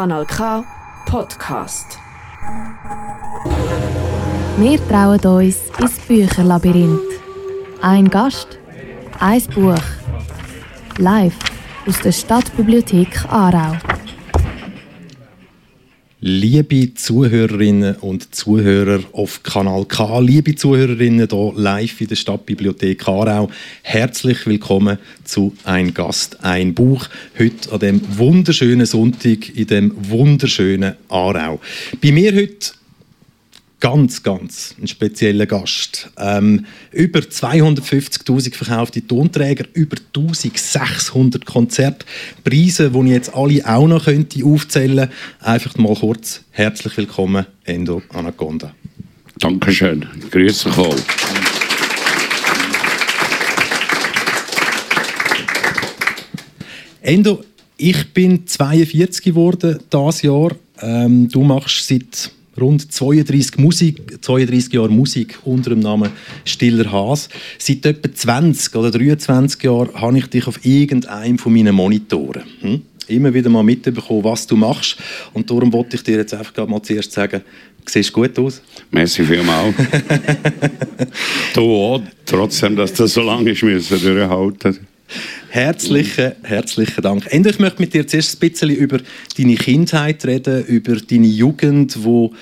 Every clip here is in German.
Kanal K Podcast. Wir trauen uns ins Bücherlabyrinth. Ein Gast, ein Buch. Live aus der Stadtbibliothek Aarau. Liebe Zuhörerinnen und Zuhörer auf Kanal K, liebe Zuhörerinnen hier live in der Stadtbibliothek Aarau, herzlich willkommen zu Ein Gast, ein Buch. Heute an dem wunderschönen Sonntag in dem wunderschönen Aarau. Bei mir heute ganz, ganz ein spezieller Gast. Ähm, über 250.000 verkaufte Tonträger, über 1600 Konzerte, Preise, die ich jetzt alle auch noch könnte aufzählen könnte. Einfach mal kurz herzlich willkommen, Endo Anaconda. Dankeschön. Grüße wohl. Endo, ich bin 42 geworden dieses Jahr. Ähm, du machst seit rund 32, Musik, 32 Jahre Musik unter dem Namen Stiller Haas. Seit etwa 20 oder 23 Jahren habe ich dich auf irgendeinem von meinen Monitoren. Hm? Immer wieder mal mitbekommen, was du machst. Und darum wollte ich dir jetzt einfach mal zuerst sagen, du siehst gut aus. Merci vielmals. du auch, trotzdem, dass das so lange ist, müssen durchhalten. Herzlichen, herzlichen Dank. Ende, ich möchte mit dir zuerst ein bisschen über deine Kindheit reden, über deine Jugend, wo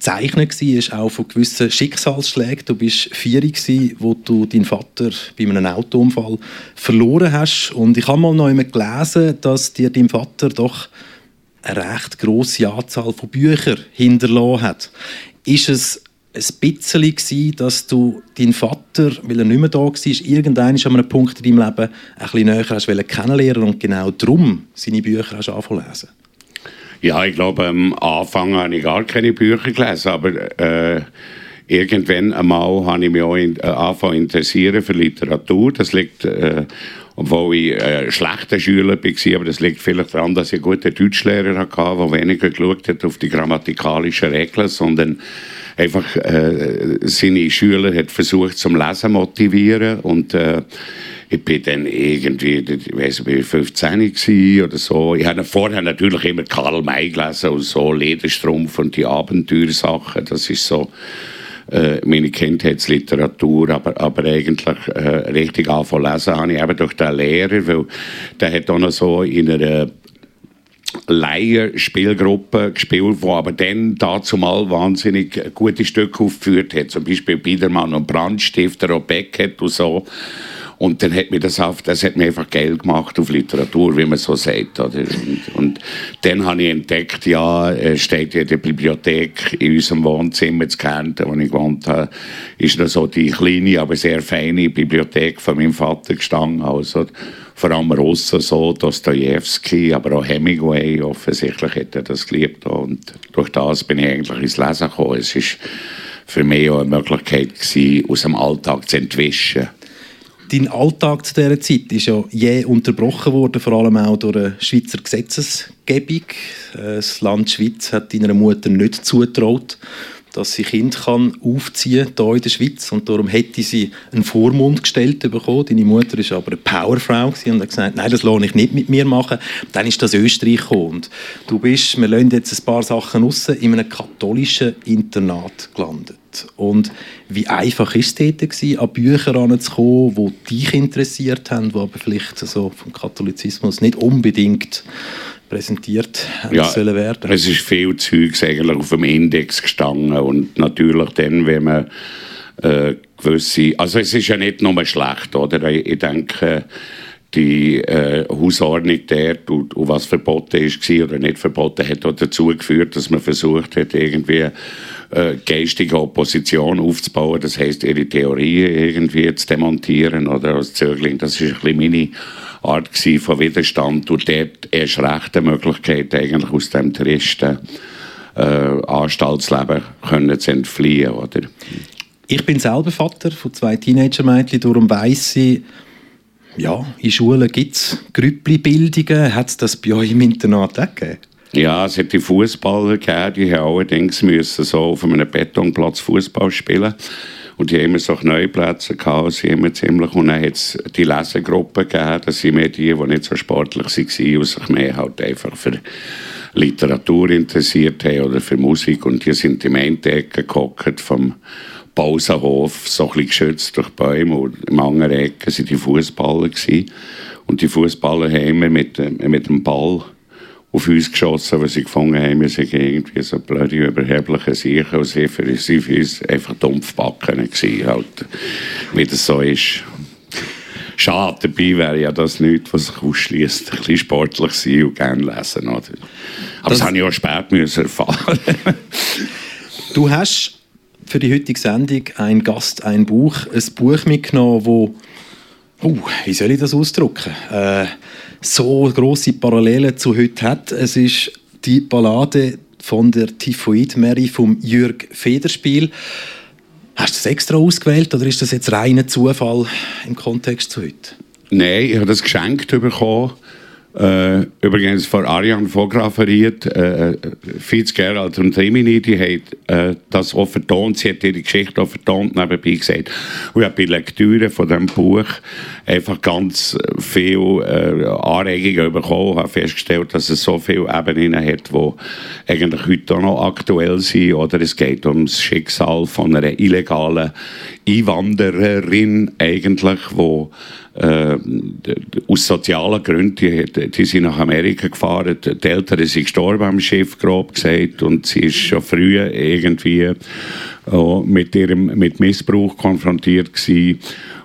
gezeichnet war, auch von gewissen Schicksalsschlägen. Du bist vier, wo du deinen Vater bei einem Autounfall verloren hast. Und ich habe mal noch einmal gelesen, dass dir dein Vater doch eine recht grosse Anzahl von Büchern hinterlassen hat. Ist es ein bisschen gewesen, dass du deinen Vater, weil er nicht mehr da war, irgendwann an einem Punkt in deinem Leben ein bisschen näher hast kennenlernen und genau darum seine Bücher hast lesen? Ja, ich glaube, am Anfang habe ich gar keine Bücher gelesen, aber äh, irgendwann einmal habe ich mich auch in, äh, angefangen interessieren für Literatur. Das liegt, äh, obwohl ich äh, schlechter Schüler war, aber das liegt vielleicht daran, dass ich einen guten Deutschlehrer hatte, der weniger geschaut hat auf die grammatikalischen Regeln, sondern einfach äh, seine Schüler hat versucht zum Lesen motivieren und äh, ich bin dann irgendwie, ich weiß nicht, 15 oder so. Ich habe vorher natürlich immer Karl May gelesen und so Lederstrumpf und die Abenteuersachen. Das ist so äh, meine Kindheitsliteratur, aber, aber eigentlich äh, richtig anfangen lesen habe ich eben durch den Lehrer, weil der hat auch noch so in einer Laien-Spielgruppe gespielt, die aber dann dazu mal wahnsinnig gute Stücke aufgeführt hat. Zum Beispiel Biedermann und Brandstifter und Beckett und so. Und dann hat mir das, auf, das hat mir einfach Geld gemacht auf Literatur, wie man so sagt. Oder? Und, und dann habe ich entdeckt, ja, steht in der Bibliothek in unserem Wohnzimmer zu Kärnten, wo ich gewohnt habe, ist noch so die kleine, aber sehr feine Bibliothek von meinem Vater gestanden. Also, vor allem Russen so, Dostoevsky, aber auch Hemingway, offensichtlich hat er das geliebt. Und durch das bin ich eigentlich ins Lesen gekommen. Es war für mich auch eine Möglichkeit gewesen, aus dem Alltag zu entwischen. Dein Alltag zu dieser Zeit ist ja je unterbrochen worden, vor allem auch durch eine Schweizer Gesetzesgebung. Das Land Schweiz hat deiner Mutter nicht zutraut, dass sie Kind kann aufziehen hier in der Schweiz und darum hätte sie einen Vormund gestellt bekommen. Deine Mutter ist aber eine Powerfrau und hat gesagt, nein, das lohne ich nicht mit mir machen. Dann ist das Österreich gekommen. Und du bist, wir lassen jetzt ein paar Sachen raus, in einem katholischen Internat gelandet. Und wie einfach ist es dort, an Bücher heranzukommen, die dich interessiert haben, die aber vielleicht so vom Katholizismus nicht unbedingt präsentiert ja, sollen werden? Es ist viel Zeugs eigentlich auf dem Index gestanden und natürlich dann, wenn man äh, gewisse, also es ist ja nicht nur schlecht, oder? Ich, denke, die äh, Hausordnung dort und, und was verboten ist oder nicht verboten hat auch dazu geführt, dass man versucht hat, irgendwie äh, geistige Opposition aufzubauen, das heißt ihre Theorien irgendwie zu demontieren oder als Zögling. Das ist ein bisschen meine Art von Widerstand und dort erst recht eine Möglichkeit, eigentlich aus dem tristen äh, Anstaltsleben können zu entfliehen. Oder? Ich bin selber Vater von zwei Teenager-Mädchen, darum weiss ich, ja, in Schulen gibt es Grüppli-Bildungen. Hat es das bei euch im Internat auch gegeben? Ja, es hat die Fußballer gegeben, die haben allerdings müssen so auf einem Betonplatz Fußball spielen und die haben immer so Neuplätze gehabt, sie immer ziemlich. Und dann hat es die Lesegruppe gegeben, das sind mehr die, die nicht so sportlich waren und sich mehr halt einfach für Literatur interessiert haben oder für Musik und die sind im Endecke gehockt vom Pausenhof, so ein bisschen geschützt durch Bäume und im anderen Ecke waren die Fußballer und die Fußballer haben immer mit, mit dem Ball auf uns geschossen, weil sie gefunden haben, wir sind irgendwie so blöde, überhebliche Sicher und sie für, uns einfach dumpfbacken gewesen, halt, wie das so ist. Schade, dabei wäre ja das nichts, was sich ausschließt. Ein bisschen sportlich sein und gerne lesen. Oder? Aber das, das habe ich auch spät müssen erfahren. du hast für die heutige Sendung ein Gast, ein Buch, ein Buch mitgenommen, wo, uh, wie soll ich das ausdrücken, äh, so große Parallelen zu heute hat. Es ist die Ballade von der Typhoid Mary vom Jürg Federspiel. Hast du das extra ausgewählt oder ist das jetzt reiner Zufall im Kontext zu heute? Nein, ich habe das geschenkt bekommen äh, übrigens von Ariane fotografiert, äh, Fitzgerald und Rimini, die hat äh, das auch vertont, sie hat ihre Geschichte auch vertont nebenbei gesagt. Und ich habe bei Lektüre von diesem Buch einfach ganz viel äh, Anregungen bekommen, habe festgestellt, dass es so viele Ebenen hat, die eigentlich heute auch noch aktuell sind. Oder es geht um das Schicksal von einer illegalen Einwandererin eigentlich, die äh, aus sozialen Gründen, die, die sind nach Amerika gefahren, die Eltern sind gestorben am Schiff, grob gesagt, und sie ist schon früh irgendwie äh, mit ihrem mit Missbrauch konfrontiert gewesen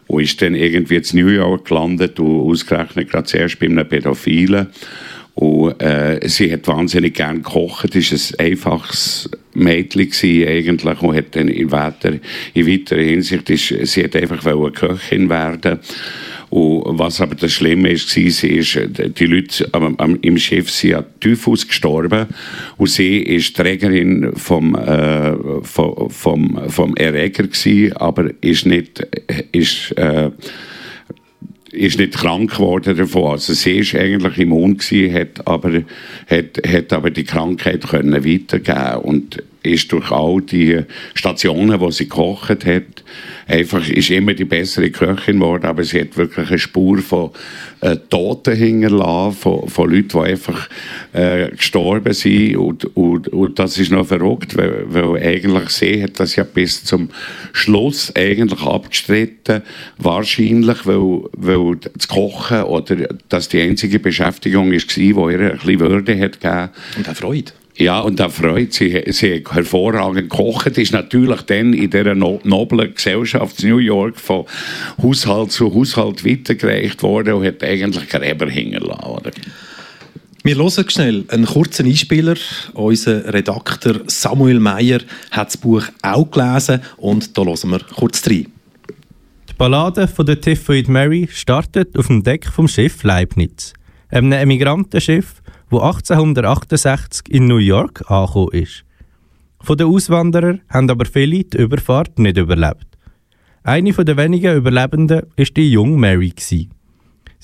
und ist dann irgendwie in New York gelandet und ausgerechnet gerade zuerst bei einem Pädophilen. Und äh, sie hat wahnsinnig gern gekocht, ist ein einfaches Mädchen gewesen, eigentlich und hat dann in weiter, in weiterer Hinsicht ist, sie hat einfach Köchin werden und was aber das Schlimme ist, war, ist, die Leute im Schiff sind an Typhus gestorben und sie ist Trägerin vom, äh, vom, vom, vom Erreger gewesen, aber ist nicht, ist, äh, ist nicht krank geworden davon. Also sie ist eigentlich immun gewesen, hat aber, hat, hat aber die Krankheit können weitergeben und ist durch all die Stationen, wo sie gekocht hat, einfach ist immer die bessere Köchin geworden, aber sie hat wirklich eine Spur von äh, Toten hinterlassen, von, von Leuten, die einfach äh, gestorben sind und, und, und das ist noch verrückt, weil, weil eigentlich sie hat das ja bis zum Schluss eigentlich abgestritten, wahrscheinlich, weil, weil das Kochen oder dass die einzige Beschäftigung war, die ihr ein bisschen Würde hat gegeben. Und auch Freude. Ja, und da freut sie, sie hat hervorragend gekocht, ist natürlich dann in dieser noblen Gesellschaft New York von Haushalt zu Haushalt weitergereicht worden und hat eigentlich Gräber hingelassen. Wir hören schnell einen kurzen Einspieler. Unser Redakteur Samuel Meyer hat das Buch auch gelesen und da hören wir kurz rein. Die Ballade von der Typhoid Mary startet auf dem Deck vom Schiff Leibniz, einem Emigrantenschiff, wo 1868 in New York angekommen ist. Von den Auswanderern haben aber viele die Überfahrt nicht überlebt. Eine der wenigen Überlebenden war die junge Mary. Sie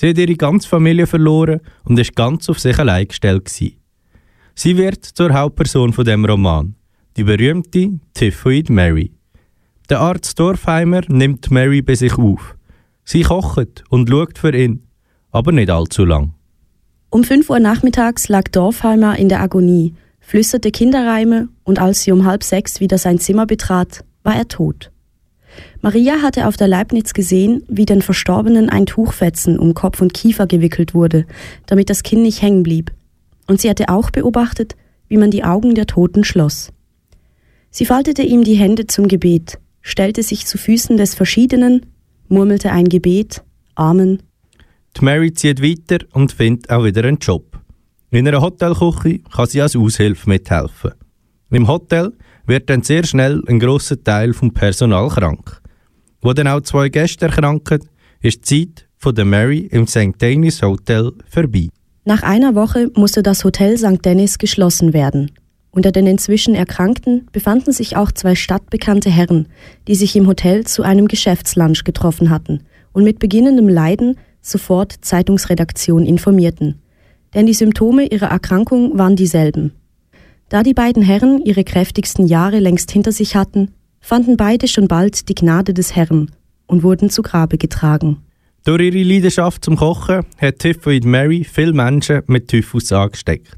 hat ihre ganze Familie verloren und ist ganz auf sich allein gestellt. Sie wird zur Hauptperson von dem Roman, die berühmte Typhoid Mary. Der Arzt Dorfheimer nimmt Mary bei sich auf. Sie kocht und schaut für ihn, aber nicht allzu lang. Um 5 Uhr nachmittags lag Dorfheimer in der Agonie, flüsterte Kinderreime und als sie um halb sechs wieder sein Zimmer betrat, war er tot. Maria hatte auf der Leibniz gesehen, wie den Verstorbenen ein Tuchfetzen um Kopf und Kiefer gewickelt wurde, damit das Kinn nicht hängen blieb. Und sie hatte auch beobachtet, wie man die Augen der Toten schloss. Sie faltete ihm die Hände zum Gebet, stellte sich zu Füßen des Verschiedenen, murmelte ein Gebet, Amen die Mary zieht weiter und findet auch wieder einen Job. In einer Hotelküche kann sie als Aushilfe mithelfen. Im Hotel wird dann sehr schnell ein grosser Teil vom Personal krank. Wo dann auch zwei Gäste erkranken, ist die Zeit von der Mary im St. Denis Hotel vorbei. Nach einer Woche musste das Hotel St. Denis geschlossen werden. Unter den inzwischen Erkrankten befanden sich auch zwei stadtbekannte Herren, die sich im Hotel zu einem Geschäftslunch getroffen hatten und mit beginnendem Leiden sofort Zeitungsredaktion informierten. Denn die Symptome ihrer Erkrankung waren dieselben. Da die beiden Herren ihre kräftigsten Jahre längst hinter sich hatten, fanden beide schon bald die Gnade des Herrn und wurden zu Grabe getragen. Durch ihre Leidenschaft zum Kochen hat Typhoid Mary viele Menschen mit Typhus angesteckt.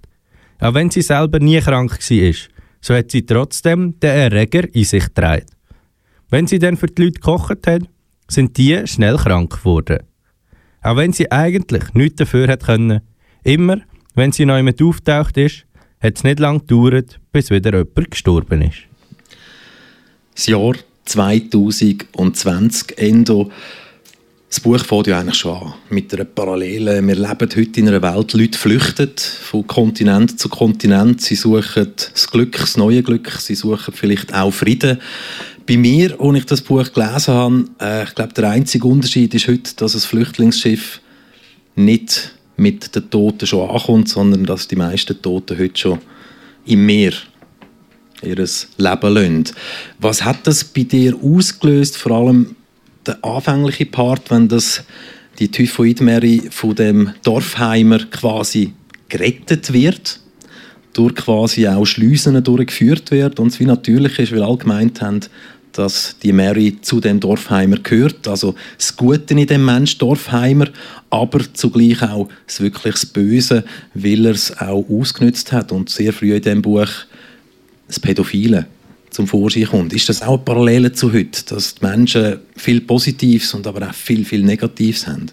Auch wenn sie selber nie krank war, so hat sie trotzdem den Erreger in sich getragen. Wenn sie dann für die Leute gekocht hat, sind die schnell krank geworden. Auch wenn sie eigentlich nichts dafür hat können, immer, wenn sie neu mit auftaucht ist, hat es nicht lange gedauert, bis wieder jemand gestorben ist. Das Jahr 2020, Endo. Das Buch fängt ja eigentlich schon an mit einer Parallele. Wir leben heute in einer Welt, Leute flüchten von Kontinent zu Kontinent. Sie suchen das Glück, das neue Glück. Sie suchen vielleicht auch Frieden. Bei mir, als ich das Buch gelesen habe, äh, ich glaube, der einzige Unterschied ist heute, dass ein Flüchtlingsschiff nicht mit den Toten schon ankommt, sondern dass die meisten Toten heute schon im Meer ihr Leben lassen. Was hat das bei dir ausgelöst, vor allem der anfängliche Part, wenn das die Typhoid-Mary von dem Dorfheimer quasi gerettet wird, durch quasi auch Schleusen durchgeführt wird und es wie natürlich ist, weil alle gemeint haben, dass die Mary zu dem Dorfheimer gehört. Also das Gute in dem Mensch Dorfheimer, aber zugleich auch das wirklich Böse, weil er es auch ausgenutzt hat und sehr früh in dem Buch das Pädophile zum Vorschein kommt. Ist das auch eine Parallele zu heute, dass die Menschen viel Positives und aber auch viel, viel Negatives haben?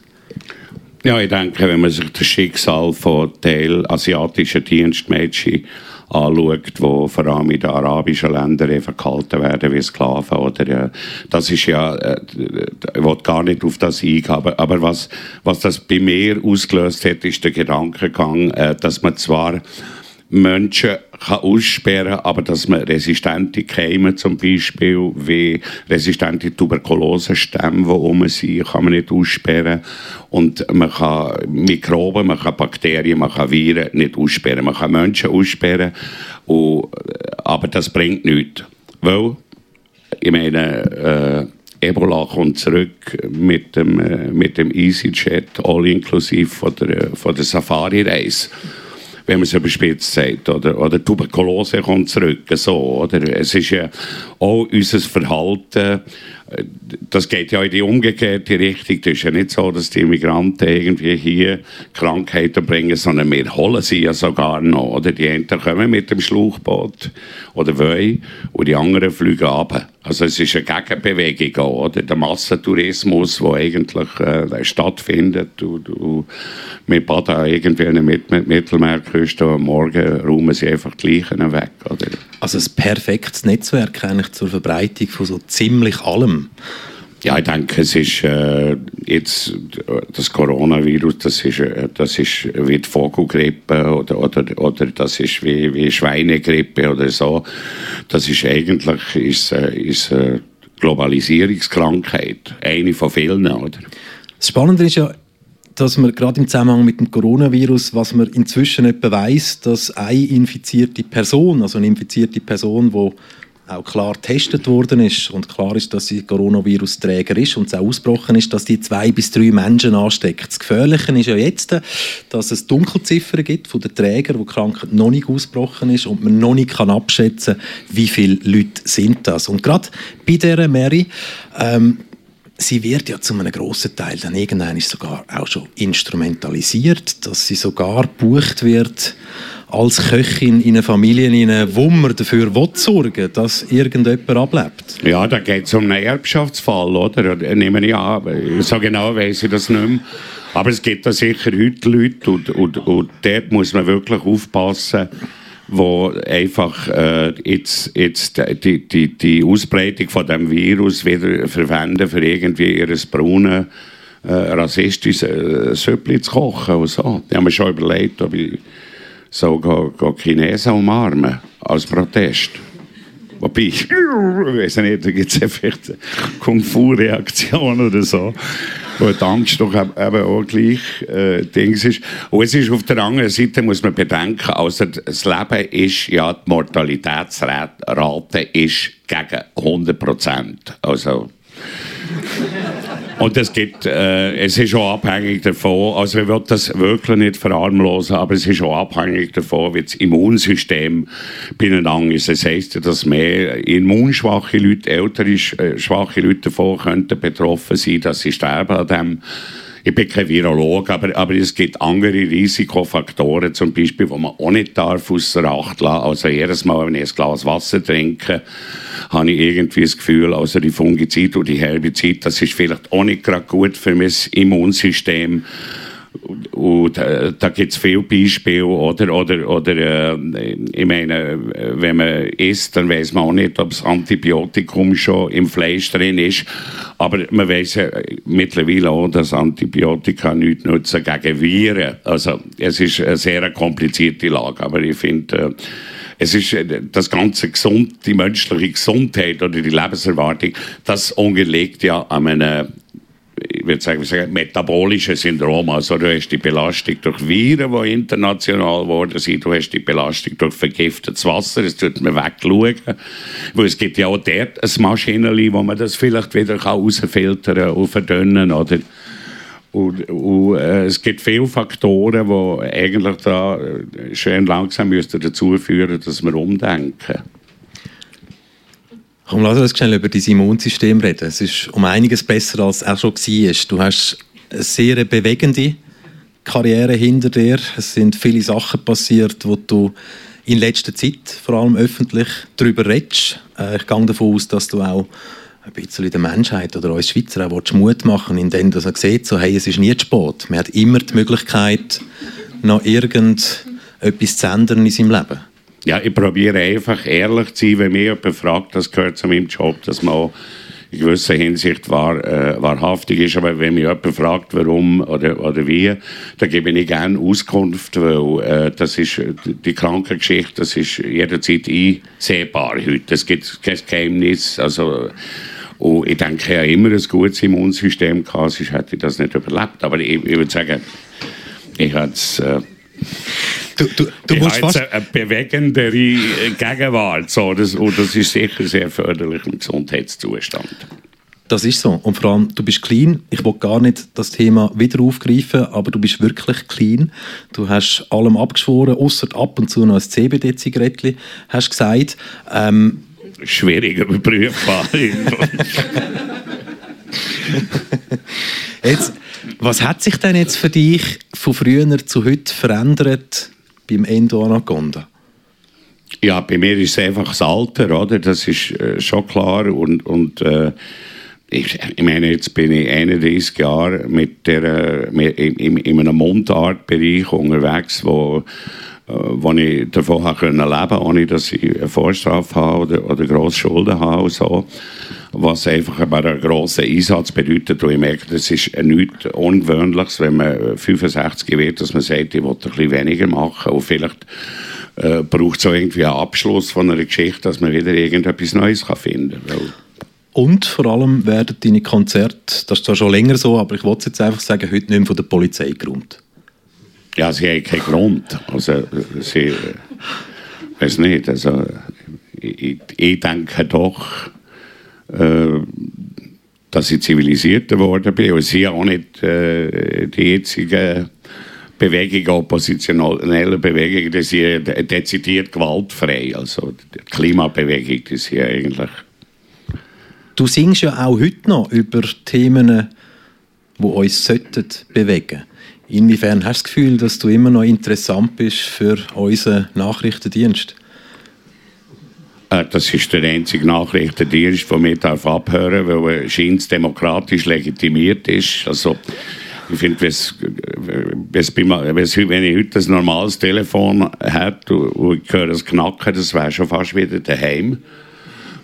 Ja, ich denke, wenn man sich das Schicksal von Teil asiatischen Dienstmädchen anschaut, die vor allem in den arabischen Ländern eben gehalten werden wie Sklaven. Oder, äh, das ist ja, äh, ich will gar nicht auf das eingehen, aber, aber was, was das bei mir ausgelöst hat, ist der Gedankengang, äh, dass man zwar Menschen kann aussperren aber dass man resistente Keime zum Beispiel, wie resistente Tuberkulosestämme, die rum sind, kann man nicht aussperren. Und man kann Mikroben, man kann Bakterien, man kann Viren nicht aussperren. Man kann Menschen aussperren, und, aber das bringt nichts. Weil, ich meine, äh, Ebola kommt zurück mit dem, äh, mit dem EasyJet, all inklusive von der, von der Safari-Reise wenn man es überspitzt sagt. Oder, oder Tuberkulose kommt zurück. So, oder? Es ist ja auch unser Verhalten, das geht ja in die umgekehrte Richtung. Es ist ja nicht so, dass die Immigranten irgendwie hier Krankheiten bringen, sondern wir holen sie ja sogar noch. Oder? Die einen kommen mit dem Schlauchboot oder wollen und die anderen fliegen ab. Also es ist eine Gegenbewegung auch, oder? Der Massentourismus, der eigentlich äh, stattfindet. Und, und wir baden irgendwie in der Mittelmeerküste und morgen räumen sie einfach die Leichen weg. Oder? Also ein perfektes Netzwerk eigentlich zur Verbreitung von so ziemlich allem. Ja, ich denke, es ist äh, jetzt das Coronavirus, das ist, äh, das ist wie die Vogelgrippe oder, oder, oder das ist wie, wie Schweinegrippe oder so. Das ist eigentlich ist, äh, ist eine Globalisierungskrankheit, eine von vielen, oder? Das Spannende ist ja, dass man gerade im Zusammenhang mit dem Coronavirus, was man inzwischen etwa weiß, dass eine infizierte Person, also eine infizierte Person, die auch klar getestet worden ist und klar ist, dass sie Coronavirus-Träger ist und es auch ausgebrochen ist, dass die zwei bis drei Menschen ansteckt. Das Gefährliche ist ja jetzt, dass es Dunkelziffern gibt von den Trägern, wo die Krankheit noch nicht ausgebrochen ist und man noch nicht kann abschätzen, wie viele Leute sind das. Und gerade bei dieser Mary ähm, sie wird ja zu einem grossen Teil dann irgendwann sogar auch schon instrumentalisiert, dass sie sogar gebucht wird als Köchin in eine Familie, wo man dafür sorgen will, dass irgendjemand ablebt. Ja, da geht es um einen Erbschaftsfall, oder? Nehme ich an. So genau weiß ich das nicht mehr. Aber es gibt da sicher heute Leute und, und, und dort muss man wirklich aufpassen, wo einfach äh, jetzt, jetzt die, die, die Ausbreitung von dem Virus wieder verwenden für irgendwie ihres braunen äh, rassistisches äh, Süppli zu kochen und so. Die haben mir schon überlegt, ob ich so go, go Chinesen umarmen als Protest. Wobei, ich weiß nicht, da gibt es vielleicht Kung-Fu-Reaktion oder so, wo die Angst doch eben auch gleich äh, Dings ist. Und es ist auf der anderen Seite, muss man bedenken, also das Leben ist, ja, die Mortalitätsrate ist gegen 100 Prozent. Also, und es gibt, äh, es ist auch abhängig davon, also ich will das wirklich nicht verarmlosen, aber es ist auch abhängig davon, wie das Immunsystem beieinander ist. Das heisst, dass mehr immunschwache Leute, ältere äh, schwache Leute davon könnten betroffen sein, dass sie sterben an dem ich bin kein Virolog, aber, aber es gibt andere Risikofaktoren, zum Beispiel, die man auch nicht darf außer Acht lassen. Also jedes Mal, wenn ich ein Glas Wasser trinke, habe ich irgendwie das Gefühl, also die Fungizid und die Herbizid, das ist vielleicht auch nicht gerade gut für mein Immunsystem. Und äh, da gibt es viele Beispiele, oder, oder, oder äh, ich meine, wenn man isst, dann weiß man auch nicht, ob das Antibiotikum schon im Fleisch drin ist. Aber man weiß ja mittlerweile auch, dass Antibiotika nichts nutzen gegen Viren. Also es ist eine sehr komplizierte Lage, aber ich finde, äh, es ist äh, das ganze gesund, die menschliche Gesundheit oder die Lebenserwartung, das unterliegt ja an einem ich würde sagen, sagen, metabolische Syndrom. Also du hast die Belastung durch Viren, die international geworden sind, du hast die Belastung durch vergiftetes Wasser, das tut man wegschauen. Weil es gibt ja auch dort ein Maschinenli, wo man das vielleicht wieder rausfiltern und verdünnen oder und, und äh, es gibt viele Faktoren, die eigentlich da schön langsam dazu führen dass wir umdenken. Komm, lass uns schnell über dein Immunsystem reden. Es ist um einiges besser, als es auch schon war. Du hast eine sehr bewegende Karriere hinter dir. Es sind viele Sachen passiert, wo du in letzter Zeit vor allem öffentlich darüber redest. Äh, ich gehe davon aus, dass du auch ein bisschen der Menschheit oder uns Schweizer auch Mut machen indem du sieht, so, hey, es ist nie zu spät. Man hat immer die Möglichkeit, noch irgendetwas zu ändern in seinem Leben. Ja, ich probiere einfach ehrlich zu sein, wenn mich jemand fragt, das gehört zu meinem Job, dass man in gewisser Hinsicht wahr, äh, wahrhaftig ist. Aber wenn mich jemand fragt, warum oder, oder wie, dann gebe ich gerne Auskunft, weil äh, das ist die Krankengeschichte, das ist jederzeit einsehbar heute. Es gibt kein Geheimnis. Also, und ich denke, ich habe immer ein gutes Immunsystem gehabt, sonst hätte ich das nicht überlebt. Aber ich, ich würde sagen, ich habe es... Äh, Du, du, du musst fast... eine bewegendere Gegenwart. So, das, und das ist sicher sehr förderlich im Gesundheitszustand. Das ist so. Und vor allem, du bist clean. Ich will gar nicht das Thema wieder aufgreifen, aber du bist wirklich clean. Du hast allem abgeschworen, außer ab und zu noch ein CBD-Zigarettchen, hast gesagt. Ähm, Schwierig überprüfbar. jetzt, was hat sich denn jetzt für dich von früher zu heute verändert beim Endo Anaconda? Ja, bei mir ist es einfach das Alter, oder? Das ist äh, schon klar. Und, und äh, ich, ich, meine, jetzt bin ich 31 Jahre mit der, mit, in, in einem Mundartbereich unterwegs, wo, äh, wo ich davon leben konnte, ohne dass ich eine Vorstrafe habe oder, oder grosse Schulden habe. So was einfach aber einen grossen Einsatz bedeutet. Und ich merke, das ist nichts Ungewöhnliches, wenn man 65 wird, dass man sagt, ich will ein bisschen weniger machen und vielleicht äh, braucht es auch irgendwie einen Abschluss von einer Geschichte, dass man wieder irgendetwas Neues kann finden kann. Und vor allem werden deine Konzerte, das ist zwar schon länger so, aber ich wollte jetzt einfach sagen, heute nicht mehr von der Polizei geräumt. Ja, sie haben keinen Grund. Also, sie, äh, weiß nicht, also, ich, ich denke doch, äh, dass ich zivilisierter geworden bin. Und sie auch nicht äh, die jetzige Bewegung, oppositionelle Bewegung, die sind dezidiert gewaltfrei. Also die Klimabewegung, die sind eigentlich... Du singst ja auch heute noch über Themen, die uns sollten bewegen Inwiefern hast du das Gefühl, dass du immer noch interessant bist für unseren Nachrichtendienst? Äh, das ist der einzige Nachrichtendienst, der mich darf abhören darf, weil scheint demokratisch legitimiert ist. Also, ich finde, wenn ich heute ein normales Telefon hätte und ich höre das Knacken, das wäre schon fast wieder daheim.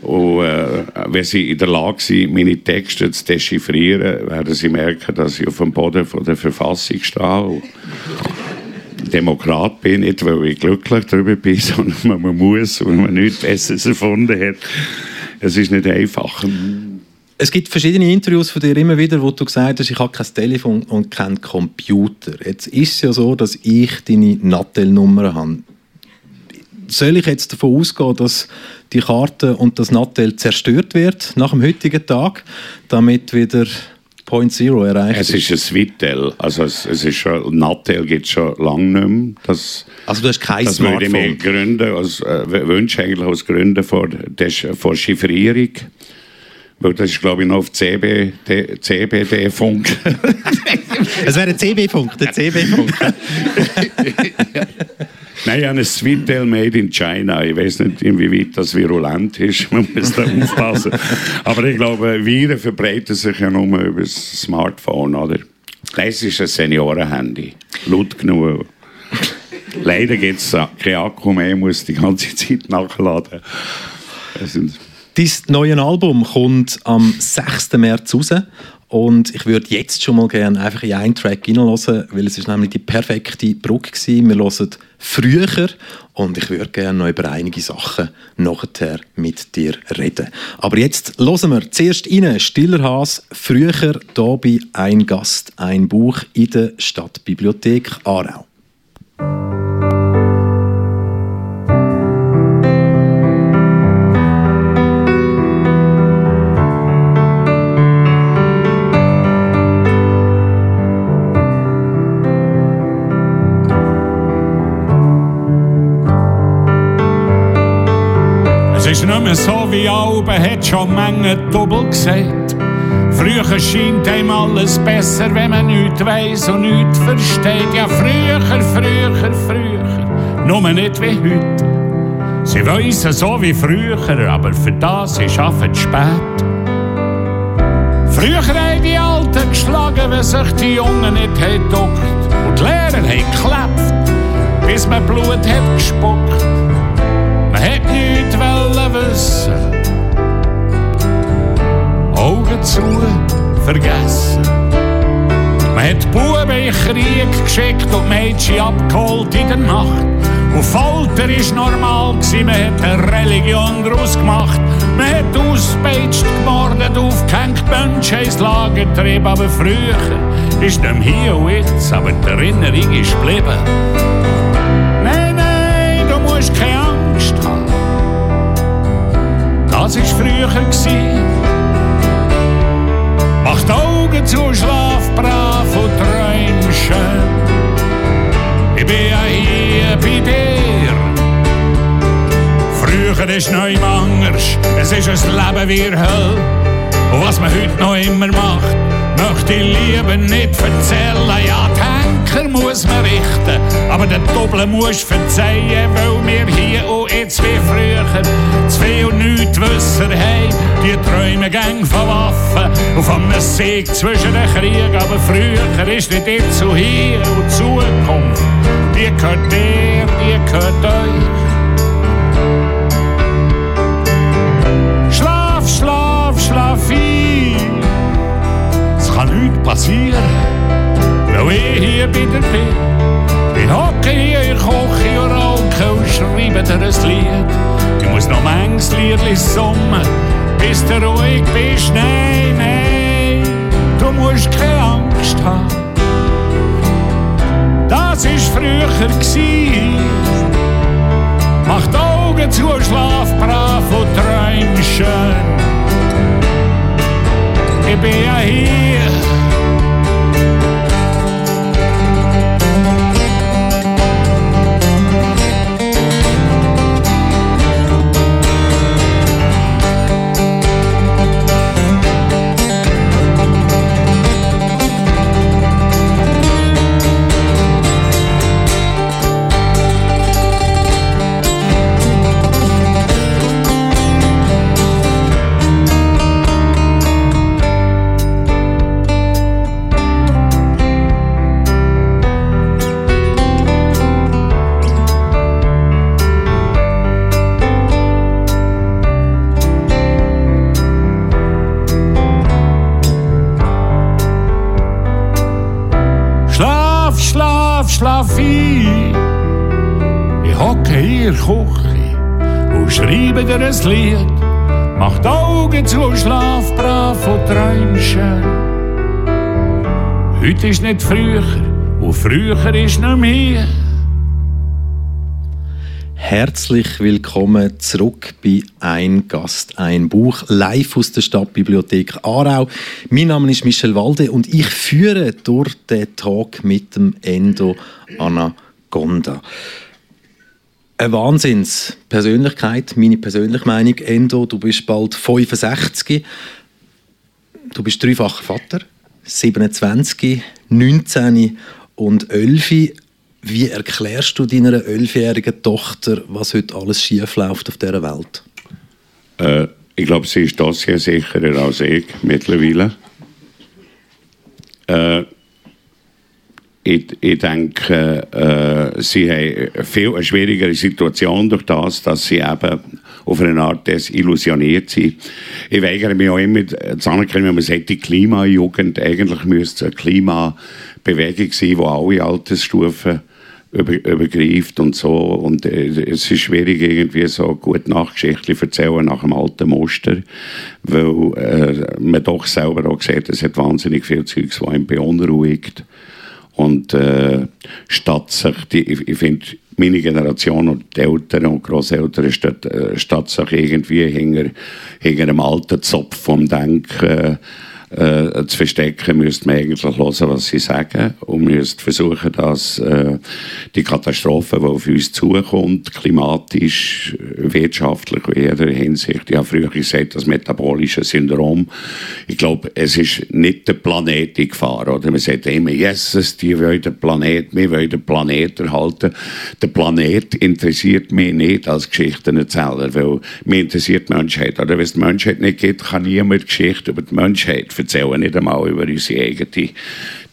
Und äh, wenn sie in der Lage sind, meine Texte zu dechiffrieren, werden sie merken, dass ich auf dem Boden von der Verfassung stehe. Demokrat bin, nicht weil ich glücklich darüber bin, sondern man muss, weil man nichts Besseres erfunden hat. Es ist nicht einfach. Es gibt verschiedene Interviews von dir immer wieder, wo du gesagt hast, ich habe kein Telefon und keinen Computer. Jetzt ist es ja so, dass ich deine Nattel-Nummer habe. Soll ich jetzt davon ausgehen, dass die Karte und das Nattel zerstört wird nach dem heutigen Tag, damit wieder Point Zero erreicht Es ist ein Switel, also es, es ist schon, Nattel gibt es schon lange nicht mehr. Das, also du hast kein das Smartphone? würde ich mir gründen, als, äh, wünsche eigentlich aus Gründen vor, vor Chiffrierung. Weil das ist, glaube ich, noch auf CBD, CBD-Funk. es wäre ein CB-Funk, der CB-Funk. Nein, ich habe ein Sweetel made in China. Ich weiß nicht, inwieweit das virulent ist. Man muss da aufpassen. Aber ich glaube, Viren verbreiten sich ja nur über das Smartphone, oder? Das ist ein Seniorenhandy. Laut genug. Leider gibt es kein Akku mehr, ich muss die ganze Zeit nachladen. Dein neues Album kommt am 6. März raus. Und ich würde jetzt schon mal gerne einfach in einen Track hineinhören, weil es ist nämlich die perfekte Brücke war. Wir hören früher und ich würde gerne noch über einige Sachen nachher mit dir reden. Aber jetzt hören wir zuerst rein, Stiller Haas, früher hier bei «Ein Gast, ein Buch» in der Stadtbibliothek Aarau. So wie Alben hat schon Menge Doppel gesagt. Früher scheint einem alles besser, wenn man nichts weiss und nichts versteht. Ja, früher, früher, früher, nur nicht wie heute. Sie wissen so wie früher, aber für das ist es spät. Früher haben die Alten geschlagen, wenn sich die Jungen nicht geduckt. Und die Lehrer haben geklappt, bis man Blut hat gespuckt. Man hat nichts wissen. Augen zu, vergessen. Man hat Buben in Krieg geschickt und Mädchen abgeholt in der Nacht. Und Folter war normal, man hat eine Religion daraus gemacht. Man hat ausgepeitscht, gemordet, aufgehängt, Menschen ins Lager getrieben. Aber früher ist dem hier und jetzt, aber die Erinnerung ist geblieben. Das war früher. Mach die Augen zu, schlaf brav und träum schön. Ich bin ja hier bei dir. Früher ist neu anders, es ist ein Leben wie Hölle. Und was man heute noch immer macht, möchte ich lieber nicht erzählen. Ja, Henker muss man richten, aber den Doppel muss verzeihen, weil wir hier und jetzt wie früher zu viel wissen haben. Die träumen gang von Waffen und von einem Sieg zwischen den Kriegen, aber früher ist nicht jetzt so hier und Zukunft. Die gehört dir, die gehört euch. Nichts passieren weil ich hier bei dir bin. Ich hocke hier, ich koche und rauche und schreibe dir ein Lied. Ich muss noch manches Liedli summen, bis du ruhig bist. Nein, nein, du musst keine Angst haben. Das war früher. Gewesen. Mach die Augen zu, schlaf brav und träum schön. Ich bin ja hier. Schreibe dir ein Lied, mach die Augen zu, schlaf brav und träum schön. Heute ist nicht früher und früher ist nicht mehr. Herzlich willkommen zurück bei Ein Gast, ein Buch, live aus der Stadtbibliothek Aarau. Mein Name ist Michel Walde und ich führe durch den Talk mit dem Endo Anaconda. Eine Wahnsinnspersönlichkeit, meine persönliche Meinung. Endo, du bist bald 65. du bist dreifacher Vater, 27, 19 und 11. Wie erklärst du deiner elfjährigen Tochter, was heute alles schief läuft auf dieser Welt? Äh, ich glaube, sie ist das sehr sicherer als ich mittlerweile. Äh, ich, ich denke, äh, sie haben eine viel schwierigere Situation durch das, dass sie eben auf eine Art desillusioniert sind. Ich weigere mich auch immer zu anerkennen, wenn man sagt, die Klimajugend, eigentlich müsste es eine Klimabewegung sein, die alle Altersstufen übergreift und so. Und äh, es ist schwierig, irgendwie so gut Nachgeschichten erzählen nach dem alten Muster, weil äh, man doch selber auch sieht, es hat wahnsinnig viel Zeugs, was ihn beunruhigt. Und äh, statt sich, die, ich, ich finde, meine Generation und die Eltern und Großeltern statt, äh, statt sich irgendwie hinter, hinter einem alten Zopf vom Denken äh, zu verstecken, müsste man eigentlich hören, was sie sagen und müsste versuchen, dass äh, die Katastrophe, die auf uns zukommt, klimatisch, wirtschaftlich, in jeder Hinsicht, ich habe früher gesagt, das metabolische Syndrom, ich glaube, es ist nicht der Planet in Gefahr, oder? Man sagt immer, Jesus, die wollen den Planet, wir wollen den Planet erhalten. Der Planet interessiert mich nicht als Geschichtenerzähler, weil mich interessiert die Menschheit, oder? Wenn es die Menschheit nicht gibt, kann niemand Geschichte über die Menschheit erzählen, nicht einmal über unsere eigene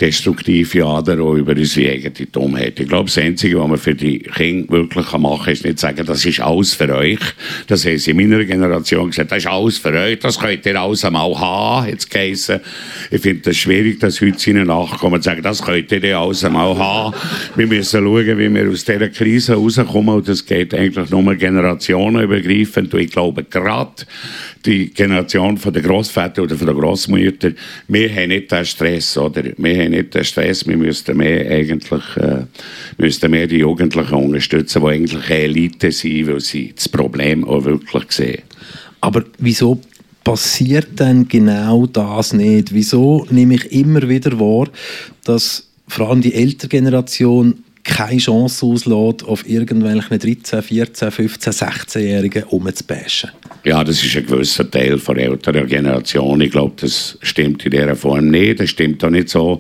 destruktive Ader oder über unsere eigene Dummheit. Ich glaube, das Einzige, was man für die Kinder wirklich machen kann, ist nicht sagen, das ist alles für euch. Das haben sie in meiner Generation gesagt, das ist alles für euch, das könnt ihr alles einmal haben, jetzt geheissen. Ich finde es schwierig, dass heute ihnen nachkommen und sagen, das könnt ihr alles einmal haben. Wir müssen schauen, wie wir aus dieser Krise rauskommen und das geht eigentlich nur generationenübergreifend und ich glaube, gerade die Generation von der Großväter oder von der Großmutter, wir haben nicht den Stress, oder? Wir haben nicht den Stress, wir müssten mehr eigentlich, äh, müssten mehr die Jugendlichen unterstützen, die eigentlich Elite sind, weil sie das Problem auch wirklich sehen. Aber wieso passiert denn genau das nicht? Wieso nehme ich immer wieder wahr, dass vor allem die ältere Generation keine Chance auslässt, auf irgendwelchen 13, 14, 15, 16-Jährigen umzubashen? Ja, das ist ein gewisser Teil der älteren Generation. Ich glaube, das stimmt in dieser Form nicht. Das stimmt auch nicht so,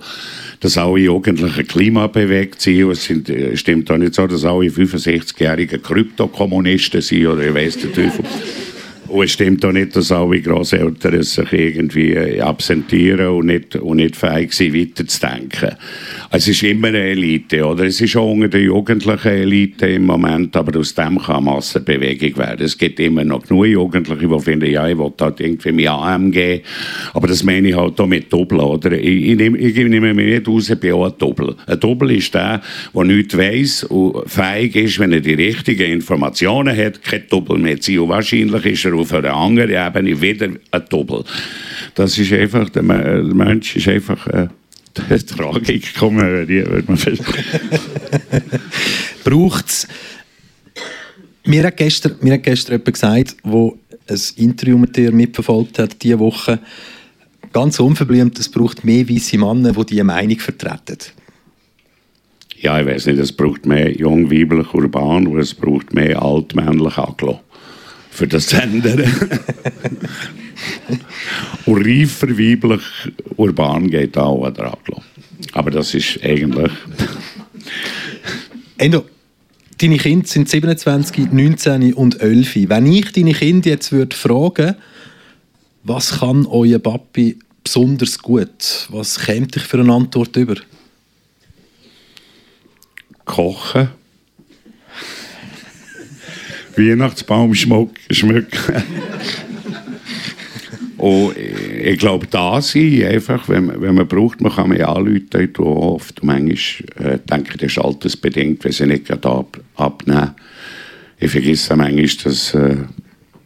dass alle Jugendlichen klimabewegt sind. Es äh, stimmt auch nicht so, dass alle 65-jährigen Kryptokommunisten sind oder ich weiss der Teufel. Und es stimmt auch nicht, dass alle Grosseltern sich irgendwie absentieren und nicht, und nicht fähig sind, weiterzudenken. Es ist immer eine Elite, oder? Es ist auch unter der jugendlichen Elite im Moment, aber aus dem kann Massenbewegung werden. Es gibt immer noch genug Jugendliche, die finden, ja, ich will halt irgendwie mit AMG, aber das meine ich halt auch mit Doppel, oder? Ich, ich, nehme, ich nehme mich nicht raus, ich bin auch ein Doppel. Ein Doppel ist der, der nichts weiss und fähig ist, wenn er die richtigen Informationen hat, kein Doppel mehr zu sein. Und wahrscheinlich ist er auf einer anderen Ebene wieder ein Doppel. Das ist einfach, der, Mensch ist einfach... Äh, die Tragik würde man Braucht es. Mir hat gestern, mir hat gestern jemand gesagt, der ein Interview mit dir mitverfolgt hat, diese Woche, ganz unverblümt, es braucht mehr weiße Männer, die diese Meinung vertreten. Ja, ich weiß nicht, es braucht mehr jung, weiblich, urban, oder es braucht mehr altmännlich Aglo für das zu ändern. Und reifer, weiblich, urban geht auch dran. Aber das ist eigentlich... Endo, deine Kinder sind 27, 19 und 11. Wenn ich deine Kinder jetzt würde fragen was kann euer Papi besonders gut? Was käme dich für eine Antwort über? Kochen. Weihnachtsbaum schmücken. Und ich glaube, da sind einfach, wenn, wenn man braucht, man kann mich anrufen, ich oft. Und manchmal äh, denke ich, das ist altersbedingt, wenn sie nicht gerade ab, abnehmen. Ich vergesse manchmal, dass, äh,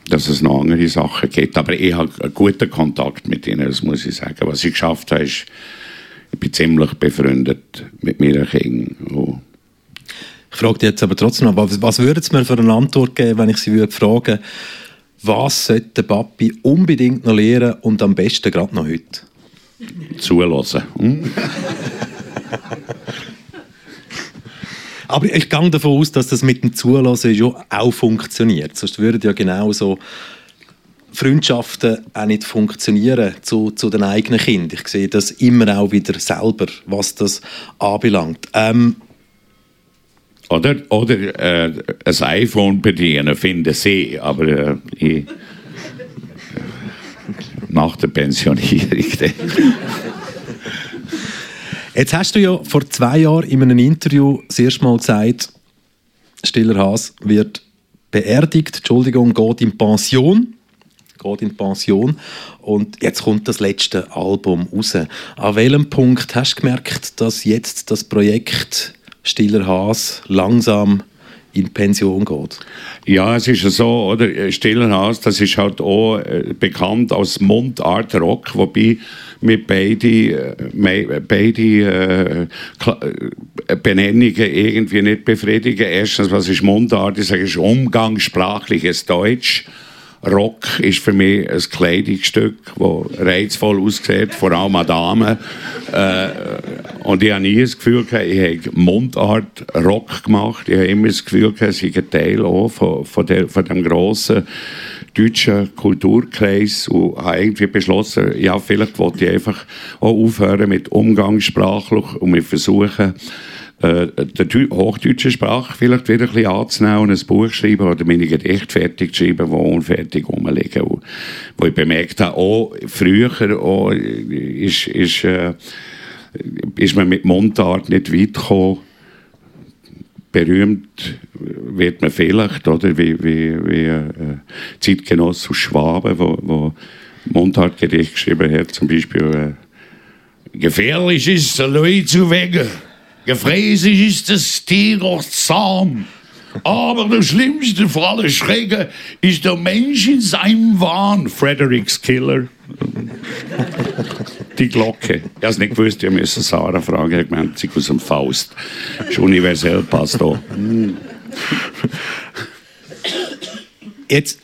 dass es noch andere Sachen gibt. Aber ich habe einen guten Kontakt mit ihnen, das muss ich sagen. Was ich geschafft habe, ist, ich bin ziemlich befreundet mit meinen Kindern. Ich frage dich jetzt aber trotzdem noch, was, was würden Sie mir für eine Antwort geben, wenn ich Sie würde fragen was sollte der Papi unbedingt noch lernen und am besten gerade noch heute? Zulassen. Hm? Aber ich gehe davon aus, dass das mit dem Zulassen ja auch funktioniert. Sonst würden ja genau so Freundschaften auch nicht funktionieren zu, zu den eigenen Kindern. Ich sehe das immer auch wieder selber, was das anbelangt. Ähm, oder oder äh, ein iPhone bedienen, finde sie, aber äh, ich, nach der Pensionierung. Jetzt hast du ja vor zwei Jahren in einem Interview das erste Mal gesagt, Stiller Haas wird beerdigt, Entschuldigung, geht in Pension. Geht in Pension. Und jetzt kommt das letzte Album raus. An welchem Punkt hast du gemerkt, dass jetzt das Projekt Stiller Haas langsam in Pension geht? Ja, es ist ja so, oder? Stiller Haas, das ist halt auch äh, bekannt als Mundart Rock, wobei mit beide, äh, beide äh, äh, Benennungen irgendwie nicht befriedigen. Erstens, was ist Mundart? Ich sage, es ist umgangssprachliches Deutsch. Rock ist für mich ein Kleidungsstück, das reizvoll aussieht, vor allem an Damen. Äh, und ich habe nie das Gefühl, gehabt, ich habe Mundart Rock gemacht. Ich habe immer das Gefühl, gehabt, es sei ein Teil auch von, von, der, von dem grossen deutschen Kulturkreis und habe irgendwie beschlossen, ja, vielleicht wollte ich einfach auch aufhören mit umgangssprachlich und wir versuchen, äh, die hochdeutsche Sprache vielleicht wieder ein bisschen anzunehmen und ein Buch schreiben oder meine Gedichte fertig schreiben, die unfertig rumliegen. Wo, wo ich bemerkt habe, auch früher auch ist, ist, äh, ist man mit Mundart nicht weit gekommen. Berühmt wird man vielleicht, oder, wie, wie, wie äh, Zeitgenosse aus Schwaben, wo, wo Mundartgedicht geschrieben hat, zum Beispiel äh, «Gefährlich ist, der Leute zu wecken». Gefräßig ist das Tier zahm. Aber das Schlimmste vor alle Schrecken ist der Mensch in seinem Wahn. Fredericks Killer. Die Glocke. Ich habe es nicht gewusst, ich müssen Sarah fragen. Ich meine, sie aus dem Faust. Das ist universell, passt da. Jetzt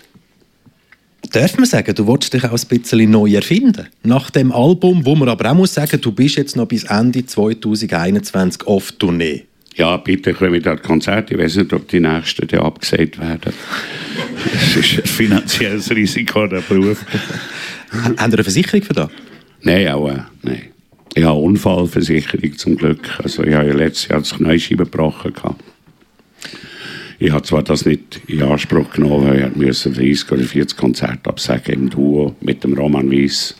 darf man sagen, du wolltest dich auch ein bisschen neu erfinden. Nach dem Album, wo man aber auch muss sagen, du bist jetzt noch bis Ende 2021 auf Tournee. Ja, bitte kommen wieder Konzert. Ich weiß nicht, ob die nächsten dann abgesagt werden. Das ist ein finanzielles Risiko, der Beruf. Haben Sie eine Versicherung für das? Nein, auch äh, nein. Ich habe Unfallversicherung zum Glück. Also ich habe ja letztes Jahr das Kniescheibe gebrochen. Gehabt. Ich habe zwar das nicht in Anspruch genommen, weil ich musste 30 oder 40 Konzerte absagen im Duo mit dem Roman Weiss.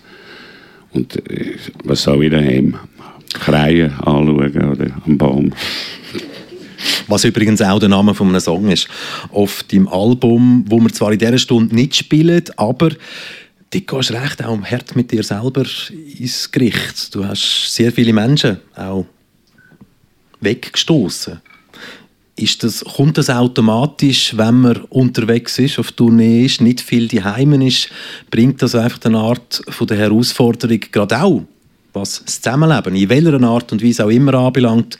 Und äh, was soll ich daheim? Kreien anschauen oder am Baum. Was übrigens auch der Name von einem Song ist. Auf dem Album, wo wir zwar in dieser Stunde nicht spielen, aber du gehst recht auch hart mit dir selber ins Gericht. Du hast sehr viele Menschen auch weggestoßen. Ist das, kommt das automatisch, wenn man unterwegs ist, auf Tournee ist, nicht viel daheim ist, bringt das einfach eine Art von der Herausforderung, gerade auch, was das Zusammenleben in welcher Art und Weise auch immer anbelangt,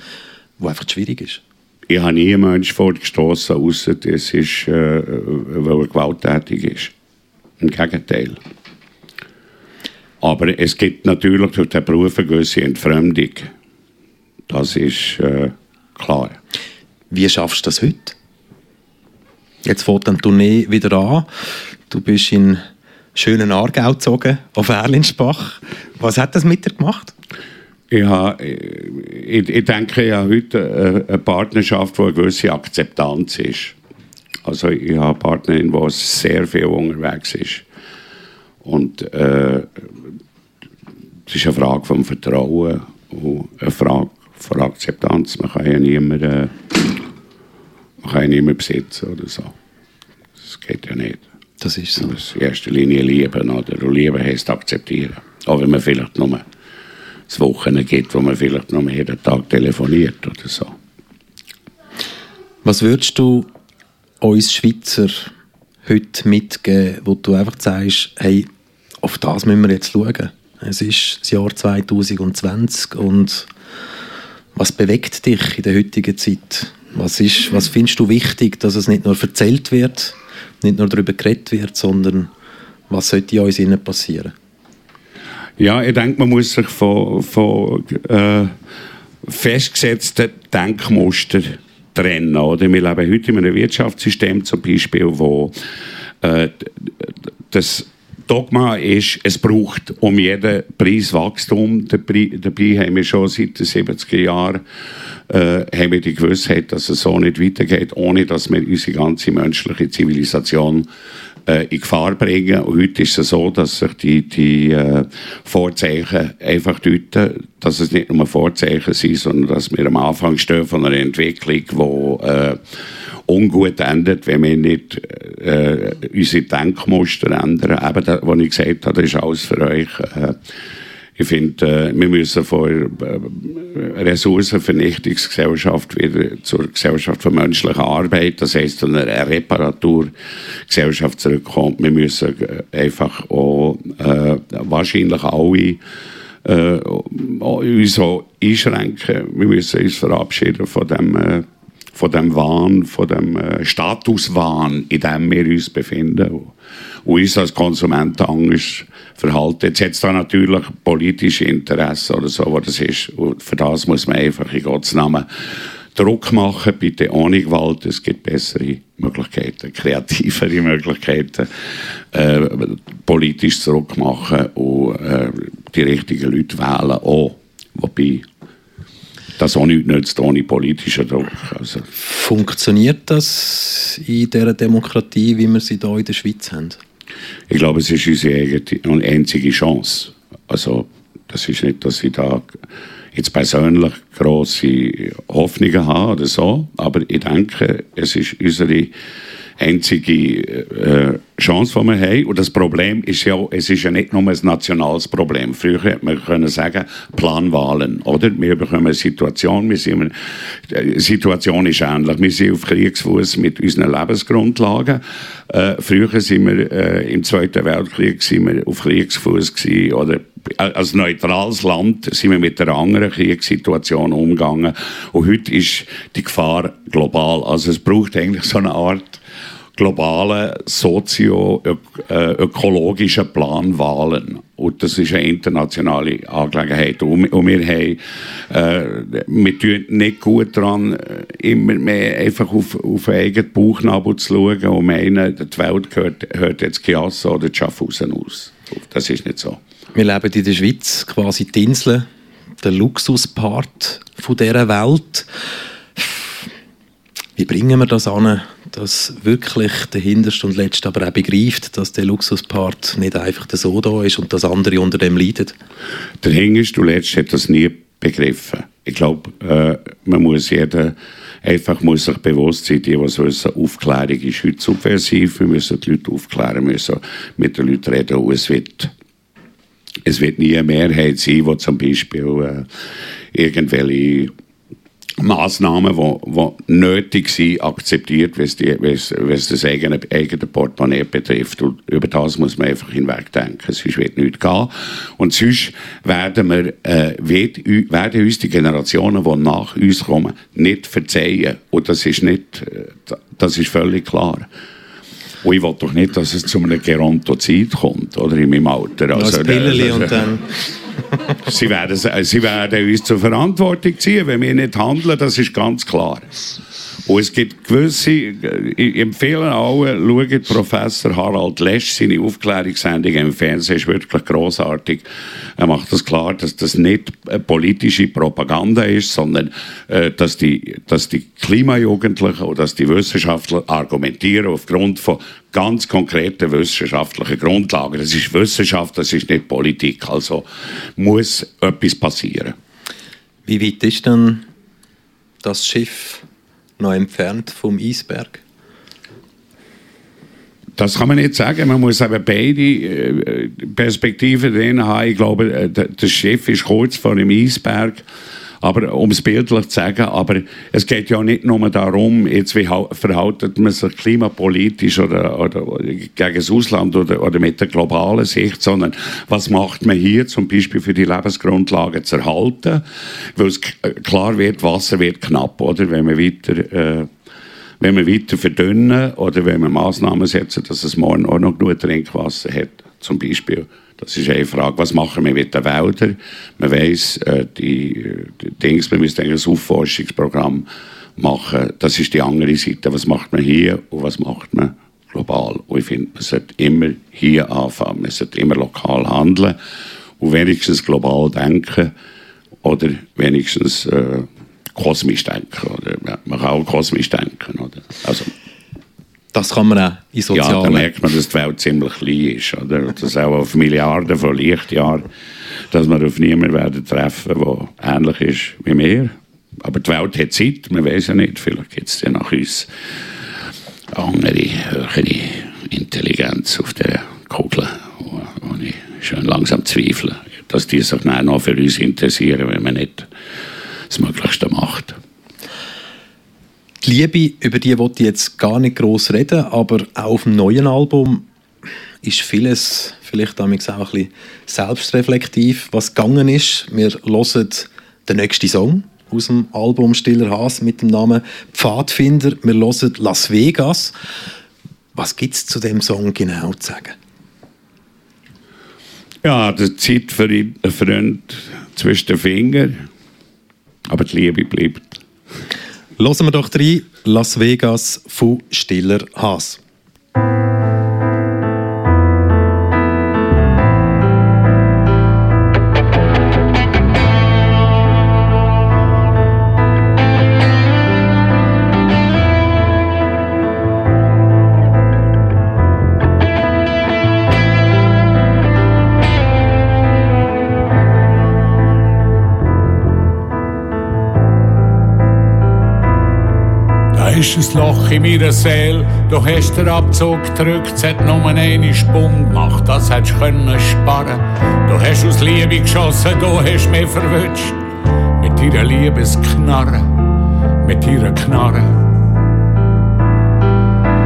wo einfach schwierig ist? Ich habe nie einen Menschen vorgestoßen, außer es ist, äh, weil er gewalttätig ist. Im Gegenteil. Aber es gibt natürlich durch den Beruf eine gewisse Entfremdung. Das ist äh, klar. Wie schaffst du das heute? Jetzt fängt dann die Tournee wieder an. Du bist in schönen Aargau gezogen, auf Erlinsbach. Was hat das mit dir gemacht? Ich, habe, ich, ich denke, ich habe heute eine Partnerschaft, die eine gewisse Akzeptanz ist. Also ich habe eine Partnerin, die sehr viel unterwegs ist. Und äh, es ist eine Frage vom Vertrauen und eine Frage von Akzeptanz. Man kann ja niemanden, äh, man kann ja niemanden besitzen oder so. Das geht ja nicht. Das ist so. Das in erster Linie lieben. Oder? Und lieben heisst akzeptieren. Auch wenn man vielleicht nur das Wochenende gibt, wo man vielleicht nur jeden Tag telefoniert oder so. Was würdest du uns Schweizer heute mitgeben, wo du einfach sagst, hey, auf das müssen wir jetzt schauen. Es ist das Jahr 2020 und was bewegt dich in der heutigen Zeit? Was, ist, was findest du wichtig, dass es nicht nur erzählt wird, nicht nur darüber geredet wird, sondern was sollte in uns innen passieren? Ja, ich denke, man muss sich von, von äh, festgesetzten Denkmustern trennen. Oder? Wir leben heute in einem Wirtschaftssystem zum Beispiel, wo äh, das Dogma ist, es braucht um jeden Preis Wachstum. Dabei, dabei haben wir schon seit den 70er Jahren äh, haben wir die Gewissheit, dass es so nicht weitergeht, ohne dass wir unsere ganze menschliche Zivilisation in Gefahr bringen. Und heute ist es so, dass sich die, die äh, Vorzeichen einfach deuten, dass es nicht nur Vorzeichen sind, sondern dass wir am Anfang stehen von einer Entwicklung, die äh, ungut endet, wenn wir nicht äh, unsere Denkmuster ändern. Eben, das, was ich gesagt habe, das ist alles für euch. Äh, ich finde, äh, wir müssen von äh, Ressourcenvernichtungsgesellschaft wieder zur Gesellschaft von menschlicher Arbeit, das heisst zu einer Reparaturgesellschaft zurückkommen. Wir müssen äh, einfach auch äh, wahrscheinlich alle äh, uns auch einschränken. Wir müssen uns verabschieden von dem äh, von dem Wahn, von dem äh, Statuswahn, in dem wir uns befinden und uns als Konsumenten anders verhalten. Jetzt hat es da natürlich politische Interessen oder so, was das ist. Und für das muss man einfach in Gottes Namen Druck machen, bitte ohne Gewalt. Es gibt bessere Möglichkeiten, kreativere Möglichkeiten, äh, politisch Druck machen und äh, die richtigen Leute wählen auch. Wobei das auch nicht nützt ohne politischen Druck. Also. Funktioniert das in dieser Demokratie, wie wir sie hier in der Schweiz haben? Ich glaube, es ist unsere einzige Chance. Also, das ist nicht, dass ich da jetzt persönlich große Hoffnungen habe oder so, aber ich denke, es ist unsere einzige äh, Chance, die wir haben. Und das Problem ist ja, es ist ja nicht nur ein nationales Problem. Früher hätte man können sagen, Planwahlen, oder? Wir bekommen eine Situation, wir sind, die Situation ist ähnlich. Wir sind auf Kriegsfuß mit unseren Lebensgrundlagen. Äh, früher sind wir, äh, im Zweiten Weltkrieg sind wir auf Kriegsfuß oder als neutrales Land sind wir mit einer anderen Kriegssituation umgegangen. Und heute ist die Gefahr global. Also es braucht eigentlich so eine Art globalen sozio-ökologischen Planwahlen. Und das ist eine internationale Angelegenheit. Und, wir, haben, äh, wir tun nicht gut daran, äh, immer mehr einfach auf, auf eigenen Bauchnabel zu schauen und meinen, die Welt gehört, hört jetzt Chiasso oder Schaffhausen aus. Das ist nicht so. Wir leben in der Schweiz, quasi die Insel, der Luxuspart von dieser Welt. Wie bringen wir das an, dass wirklich der Hinterste und Letzte aber auch begreift, dass der Luxuspart nicht einfach so da ist und dass andere unter dem leiden? Der Hinterste und Letzte hat das nie begriffen. Ich glaube, äh, man muss jeder einfach muss sich bewusst sein, die, was wissen, Aufklärung ist heute subversiv. Wir müssen die Leute aufklären, müssen mit den Leuten reden und es wird, es wird nie eine Mehrheit sein, die zum Beispiel äh, irgendwelche Massnahmen, die, nötig sind, akzeptiert, was, die, was, was das eigene, eigene Portemonnaie betrifft. Und über das muss man einfach hinwegdenken. Sonst wird nichts gehen. Und sonst werden, wir, äh, wird, werden uns die Generationen, die nach uns kommen, nicht verzeihen. Und das ist, nicht, äh, das ist völlig klar. Und ich will doch nicht, dass es zu einem Gerontozid kommt, oder in meinem Alter. Also, das und dann... sie, werden, sie werden uns zur Verantwortung ziehen, wenn wir nicht handeln, das ist ganz klar. Und es gibt gewisse, ich empfehle allen, schaut Professor Harald Lesch, seine Aufklärungssendung im Fernsehen ist wirklich großartig. Er macht das klar, dass das nicht politische Propaganda ist, sondern äh, dass, die, dass die Klimajugendlichen oder dass die Wissenschaftler argumentieren aufgrund von ganz konkreten wissenschaftlichen Grundlagen. Das ist Wissenschaft, das ist nicht Politik. Also muss etwas passieren. Wie weit ist denn das Schiff noch entfernt vom Eisberg? Das kann man nicht sagen. Man muss aber beide äh, Perspektiven drin haben. Ich glaube, äh, das Schiff ist kurz vor dem Eisberg. Aber um es bildlich zu sagen, aber es geht ja nicht nur darum, jetzt wie verhaltet man sich klimapolitisch oder, oder gegen das Ausland oder, oder mit der globalen Sicht, sondern was macht man hier zum Beispiel für die Lebensgrundlagen zu erhalten, weil es klar wird, Wasser wird knapp, oder, wenn man weiter äh, wenn wir weiter verdünnen oder wenn wir Maßnahmen setzen, dass es morgen auch noch genug Trinkwasser hat, zum Beispiel. Das ist eine Frage, was machen wir mit den Wäldern? Man weiss, äh, die, die Dings, wir müssen ein Aufforschungsprogramm machen. Das ist die andere Seite. Was macht man hier und was macht man global. Und ich finde, man sollte immer hier anfangen, man sollte immer lokal handeln und wenigstens global denken oder wenigstens äh, kosmisch denken. Oder, man kann auch kosmisch denken. Oder? Also, das kann man auch in sozialen... Ja, da merkt man, dass die Welt ziemlich klein ist. Oder? Dass auch auf Milliarden von Lichtjahren, dass wir auf niemanden werden treffen, der ähnlich ist wie wir. Aber die Welt hat Zeit, man weiß ja nicht. Vielleicht gibt es ja nach uns andere, höhere Intelligenz auf der Kugel, wo, wo ich schon langsam zweifle, dass die sich noch für uns interessieren, wenn man nicht das Möglichste macht. Die Liebe, über die wollte ich jetzt gar nicht groß reden, aber auch auf dem neuen Album ist vieles vielleicht auch ein bisschen selbstreflektiv, was gegangen ist. Wir hören den nächsten Song aus dem Album Stiller Haas mit dem Namen Pfadfinder. Wir hören Las Vegas. Was gibt es zu dem Song genau zu sagen? Ja, die Zeit Freund zwischen den Fingern, aber die Liebe bleibt. Hören wir doch rein, Las Vegas von Stiller Haas. Ist ein Loch in meiner Seele. Du hast den Abzug gedrückt, es hat nur eine Sprung gemacht, das hättest du können sparen. Du hast aus Liebe geschossen, du hast mich verwünscht. Mit ihrer Liebesknarre, mit ihrer Knarre.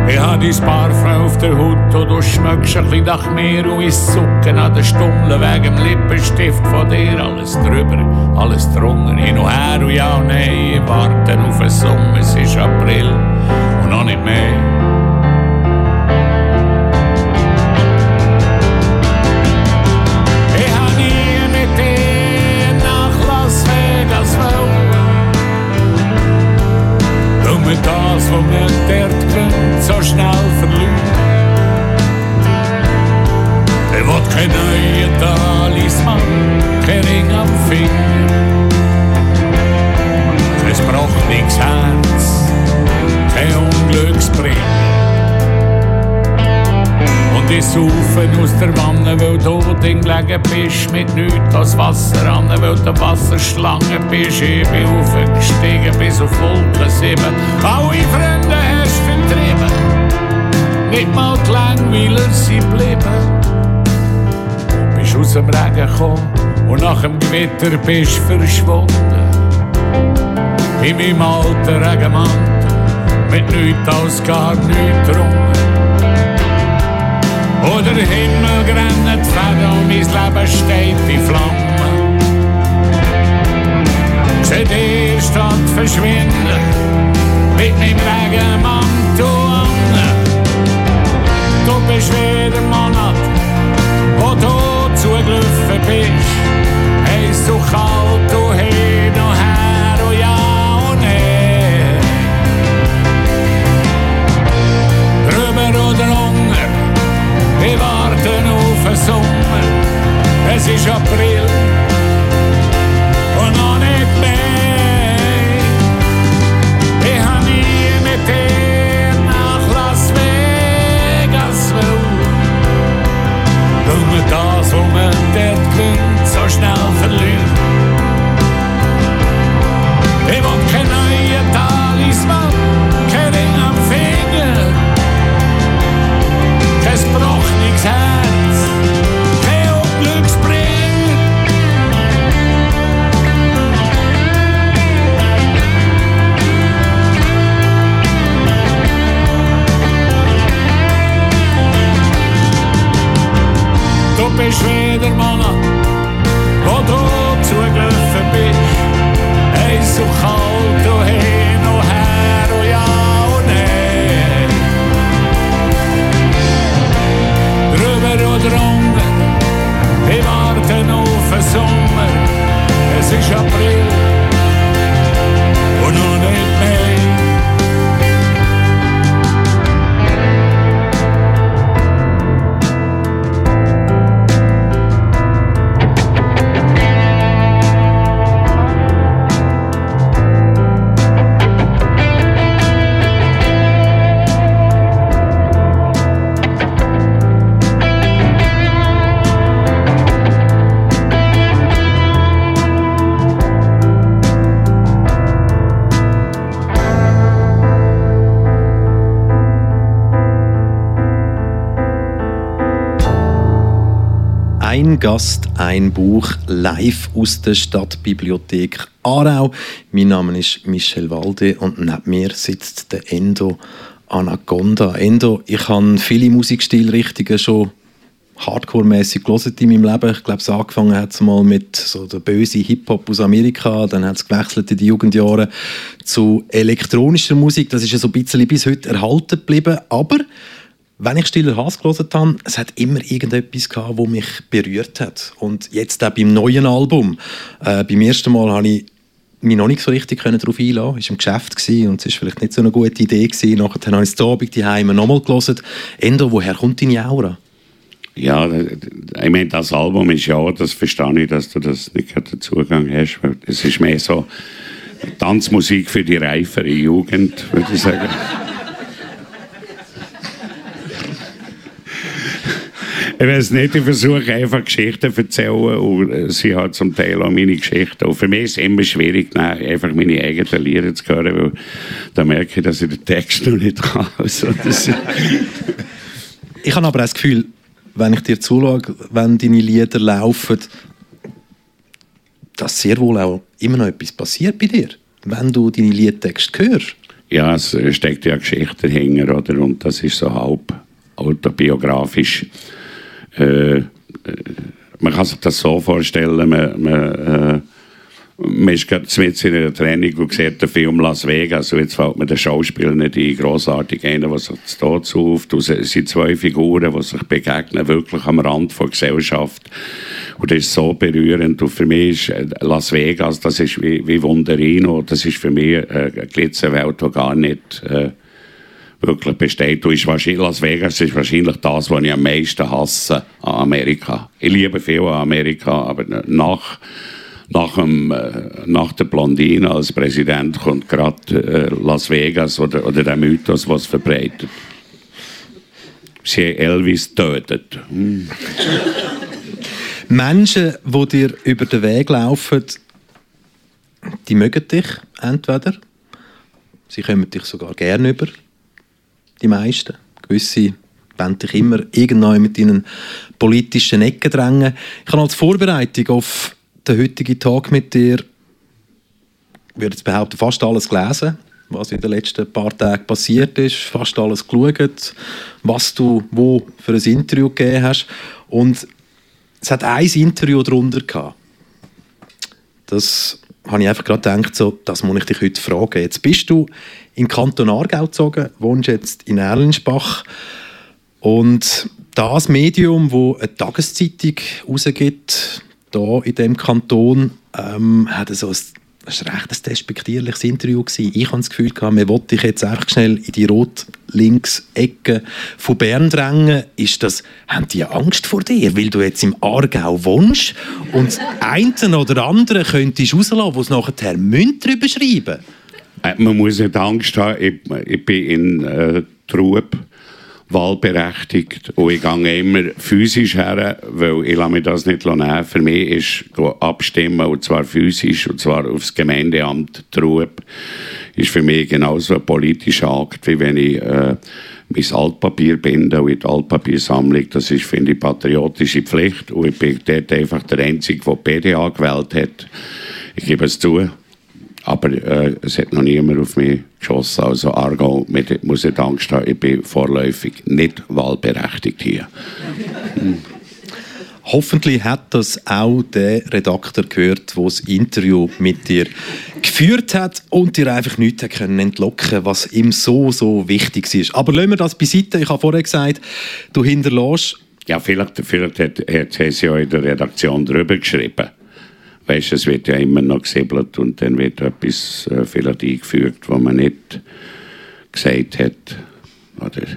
Ich hab dein Parfum auf der Haut und du schmeckst ein bisschen nach mir und ich zucken an den Stummeln wegen dem Lippenstift von dir. Alles drüber, alles drunter, hin und her und ja und nein. Warten auf den Sommer, es ist April und noch nicht mehr. Ich das, was wir dort so schnell verlieren. Ich will kein neuen Talisman, kein Ring am Finger. Braucht nichts Herz, kein Unglücksbringer. Und ich saufe aus der Wanne, weil du drin gelegen bist, mit nichts als Wasser an, weil du Wasserschlange bist. Ich bin aufgestiegen bis auf Wolken 7. Alle Freunde hast vertrieben, nicht mal die Langweiler sind geblieben. Bist aus dem Regen gekommen und nach dem Gewitter bist verschwunden. In meinem alten Regenmantel, mit nichts als gar nichts drunter. Oder der Himmel grennt Fäden und mein Leben steht in Flammen. Seh die Stadt verschwinden mit meinem Regenmantel an. Du bist wieder Monat, wo du zugelaufen bist. Heiß und kalt, du hin und her wir warten auf den Sommer. Es ist April und noch nicht mehr. Ich hab nie mit dir nach Las Vegas man das, was man dort so schnell verliert. Ich will kein Bist wieder Monat, wo du zugelaufen bist. Heiß und kalt Gast, ein Buch, live aus der Stadtbibliothek Aarau. Mein Name ist Michel Walde und neben mir sitzt der Endo Anaconda. Endo, ich habe viele Musikstilrichtungen schon Hardcore-mäßig gelesen in meinem Leben. Ich glaube, es angefangen hat es mal mit so der böse Hip-Hop aus Amerika, dann hat es gewechselt in die Jugendjahre zu elektronischer Musik. Das ist ja so ein bisschen bis heute erhalten geblieben. Aber wenn ich Stiller Hass gelesen habe, es hat immer irgendetwas gehabt, das mich berührt hat. Und jetzt auch beim neuen Album. Äh, beim ersten Mal habe ich mich noch nicht so richtig darauf einlassen. Es war im Geschäft und es war vielleicht nicht so eine gute Idee. Gewesen. Nachher habe ich es Abend die Heime nochmal gelesen. Endo, woher kommt deine Aura? Ja, ich meine, das Album ist ja, das verstehe ich, dass du das nicht den Zugang hast. Es ist mehr so Tanzmusik für die reifere Jugend, würde ich sagen. Ich weiß nicht, ich versuche einfach Geschichten zu erzählen und sie hat zum Teil auch meine Geschichten. Und für mich ist es immer schwierig, einfach meine eigenen Lieder zu hören, weil da merke ich, dass ich den Text noch nicht kann. Also, ich habe aber das Gefühl, wenn ich dir zuschaue, wenn deine Lieder laufen, dass sehr wohl auch immer noch etwas passiert bei dir, wenn du deine Liedtexte hörst. Ja, es steckt ja Geschichte dahinter, oder? Und das ist so halb autobiografisch. Äh, äh, man kann sich das so vorstellen, man, man äh, man ist gerade mit in einer Training und sieht den Film Las Vegas. Und jetzt fällt mir der Schauspieler nicht ein, grossartig einer, der sich das dort sucht. Es sind zwei Figuren, die sich begegnen, wirklich am Rand der Gesellschaft. Und das ist so berührend. Und für mich ist äh, Las Vegas, das ist wie, wie Wunderino. Das ist für mich eine Glitzerwelt, die gar nicht äh, wirklich besteht. Und wahrscheinlich, Las Vegas ist wahrscheinlich das, was ich am meisten hasse an Amerika. Ich liebe viel an Amerika, aber nach nach, dem, äh, nach der Blondine als Präsident kommt gerade äh, Las Vegas oder, oder der Mythos, was verbreitet. Sie Elvis tötet. Hm. Menschen, die dir über den Weg laufen, die mögen dich entweder, sie kommen dich sogar gerne über, die meisten. Gewisse wollen dich immer irgendwann mit ihnen politischen Ecken drängen. Ich habe als Vorbereitung auf den heutigen Tag mit dir, ich würde jetzt behaupten, fast alles gelesen, was in den letzten paar Tagen passiert ist, fast alles geschaut, was du wo für ein Interview gegeben hast. Und es hat ein Interview darunter gehabt. Das habe ich einfach gerade gedacht, so, das muss ich dich heute fragen. Jetzt bist du in Kanton Aargau gezogen, wohnst jetzt in Erlensbach und das Medium, wo eine Tageszeitung rausgibt, hier in diesem Kanton ähm, hat so ein das war recht despektierliches Interview. Gewesen. Ich habe das Gefühl, man wollte dich jetzt einfach schnell in die rot-links-Ecke von Bern drängen. Ist das, haben die Angst vor dir, weil du jetzt im Aargau wohnst und das eine oder andere könntest rauslassen, wo es nachher drüber schreiben Man muss nicht Angst haben. Ich, ich bin in äh, Trub wahlberechtigt. Und ich gehe immer physisch her, weil ich lasse mir das nicht nehmen. Für mich ist abstimmen, und zwar physisch, und zwar aufs Gemeindeamt Trub, ist für mich genauso ein politischer Akt, wie wenn ich äh, mein Altpapier binde und in die Altpapiersammlung. Das ist, finde ich, patriotische Pflicht. Und ich bin dort einfach der Einzige, der PDA gewählt hat. Ich gebe es zu. Aber äh, es hat noch niemand auf mich geschossen. Also Argo muss nicht Angst haben, ich bin vorläufig nicht wahlberechtigt hier. Hm. Hoffentlich hat das auch der Redakteur gehört, der das Interview mit dir geführt hat und dir einfach nichts können entlocken was ihm so, so wichtig ist. Aber lassen wir das beiseite. Ich habe vorher gesagt, du hinterlässt... Ja, vielleicht, vielleicht hat, hat es ja in der Redaktion darüber geschrieben weißt, es wird ja immer noch gesäbelt und dann wird etwas äh, vielleicht eingefügt, was man nicht gesagt hat. Oder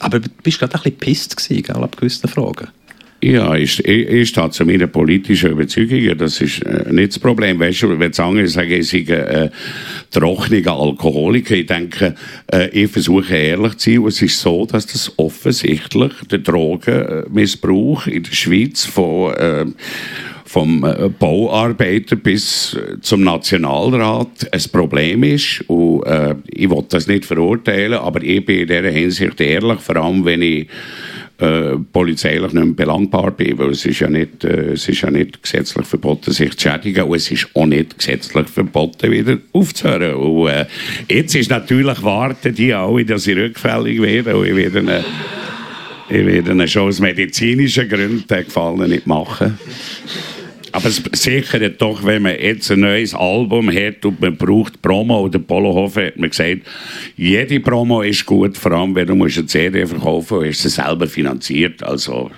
aber du bist gerade ein bisschen pisst gewesen, gell, ab gewissen Fragen. Ja, ich, ich, ich stehe zu meiner politischen Überzeugung. Das ist äh, nicht das Problem. Weißt du, wenn andere sagen, ich sei äh, trockener Alkoholiker, ich denke, äh, ich versuche ehrlich zu sein. Und es ist so, dass das offensichtlich der Drogenmissbrauch in der Schweiz von äh, vom äh, Bauarbeiter bis äh, zum Nationalrat ein Problem ist. Und, äh, ich will das nicht verurteilen, aber ich bin in dieser Hinsicht ehrlich, vor allem wenn ich äh, polizeilich nicht mehr belangbar bin, weil es ist ja nicht, äh, es ist ja nicht gesetzlich verboten, sich zu schädigen und es ist auch nicht gesetzlich verboten, wieder aufzuhören. Und, äh, jetzt ist natürlich warten die alle, dass ich rückfällig werde und ich werde eine, ich werde eine schon aus medizinischen Gründen den Gefallen nicht machen. Aber es sichert doch, wenn man jetzt ein neues Album hat und man braucht Promo, oder Polohofer hat mir gesagt, jede Promo ist gut, vor allem wenn du musst eine CD verkaufen musst, ist sie selber finanziert. Also,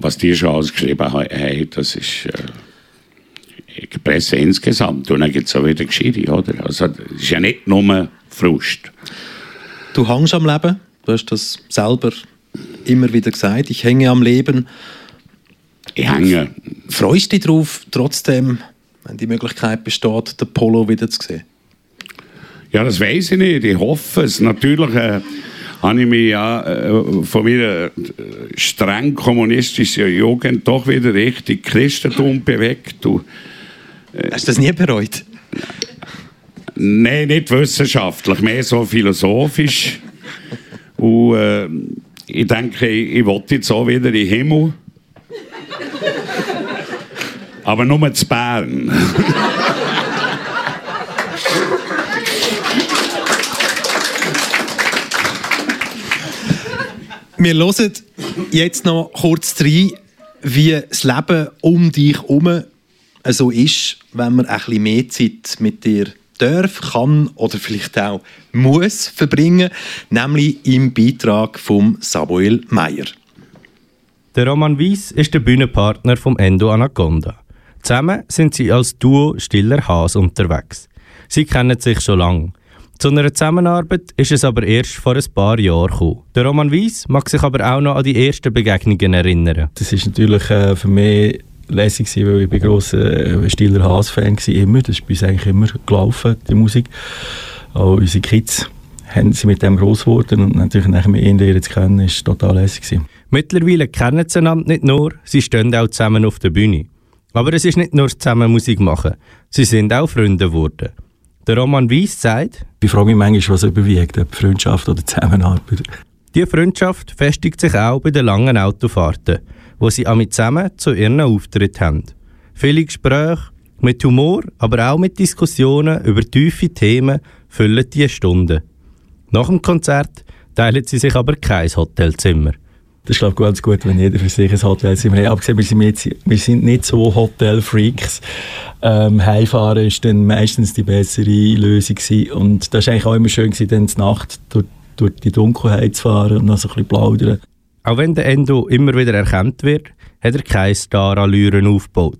was die schon ausgeschrieben haben, das ist äh, die Presse insgesamt. Und dann gibt es auch wieder Geschichte, oder? Also, es ist ja nicht nur Frust. Du hängst am Leben, du hast das selber immer wieder gesagt, ich hänge am Leben. Ich hänge. Freust du dich darauf, trotzdem, wenn die Möglichkeit besteht, den Polo wieder zu sehen? Ja, das weiß ich nicht. Ich hoffe es. Natürlich äh, habe ich mich ja äh, von meiner äh, streng kommunistischen Jugend doch wieder richtig Christentum bewegt. Du, äh, Hast du das nie bereut? Nein, nicht wissenschaftlich, mehr so philosophisch. Und äh, ich denke, ich, ich will jetzt auch wieder in den Himmel. Aber nur zu Bern. Wir hören jetzt noch kurz rein, wie das Leben um dich herum so ist, wenn man bisschen mehr Zeit mit dir darf, kann oder vielleicht auch muss verbringen, nämlich im Beitrag von Samuel Meyer. Der Roman Weiss ist der Bühnenpartner vom Endo Anaconda. Zusammen sind sie als Duo Stiller Haas unterwegs. Sie kennen sich schon lange. Zu einer Zusammenarbeit ist es aber erst vor ein paar Jahren gekommen. Der Roman Weiss mag sich aber auch noch an die ersten Begegnungen erinnern. Das ist natürlich äh, für mich lässig gewesen, weil ich bin grosser äh, Stiller Haas-Fan war, immer. Das ist bei uns eigentlich immer gelaufen, die Musik. Auch unsere Kids haben sie mit dem groß geworden und natürlich nachher mit ihnen jetzt kennen, ist total lässig gewesen. Mittlerweile kennen sie einander nicht nur, sie stehen auch zusammen auf der Bühne. Aber es ist nicht nur zusammen Musik machen, sie sind auch Freunde geworden. Der Roman Weiss sagt, ich frage mich manchmal, was überwiegt, ob Freundschaft oder Zusammenarbeit. Die Freundschaft festigt sich auch bei den langen Autofahrten, wo sie alle zusammen zu ihren Auftritt haben. Viele Gespräche mit Humor, aber auch mit Diskussionen über tiefe Themen füllen diese Stunden. Nach dem Konzert teilen sie sich aber kein Hotelzimmer. Das ist, glaube ich, ganz gut, wenn jeder für sich ein Hotelzimmer hat. Abgesehen, wir sind, jetzt, wir sind nicht so Hotelfreaks. Ähm, Heimfahren ist dann meistens die bessere Lösung gewesen. Und das war eigentlich auch immer schön, gewesen, dann die Nacht durch, durch die Dunkelheit zu fahren und noch so ein bisschen plaudern. Auch wenn der Endo immer wieder erkannt wird, hat er keine Star-Allüren aufgebaut.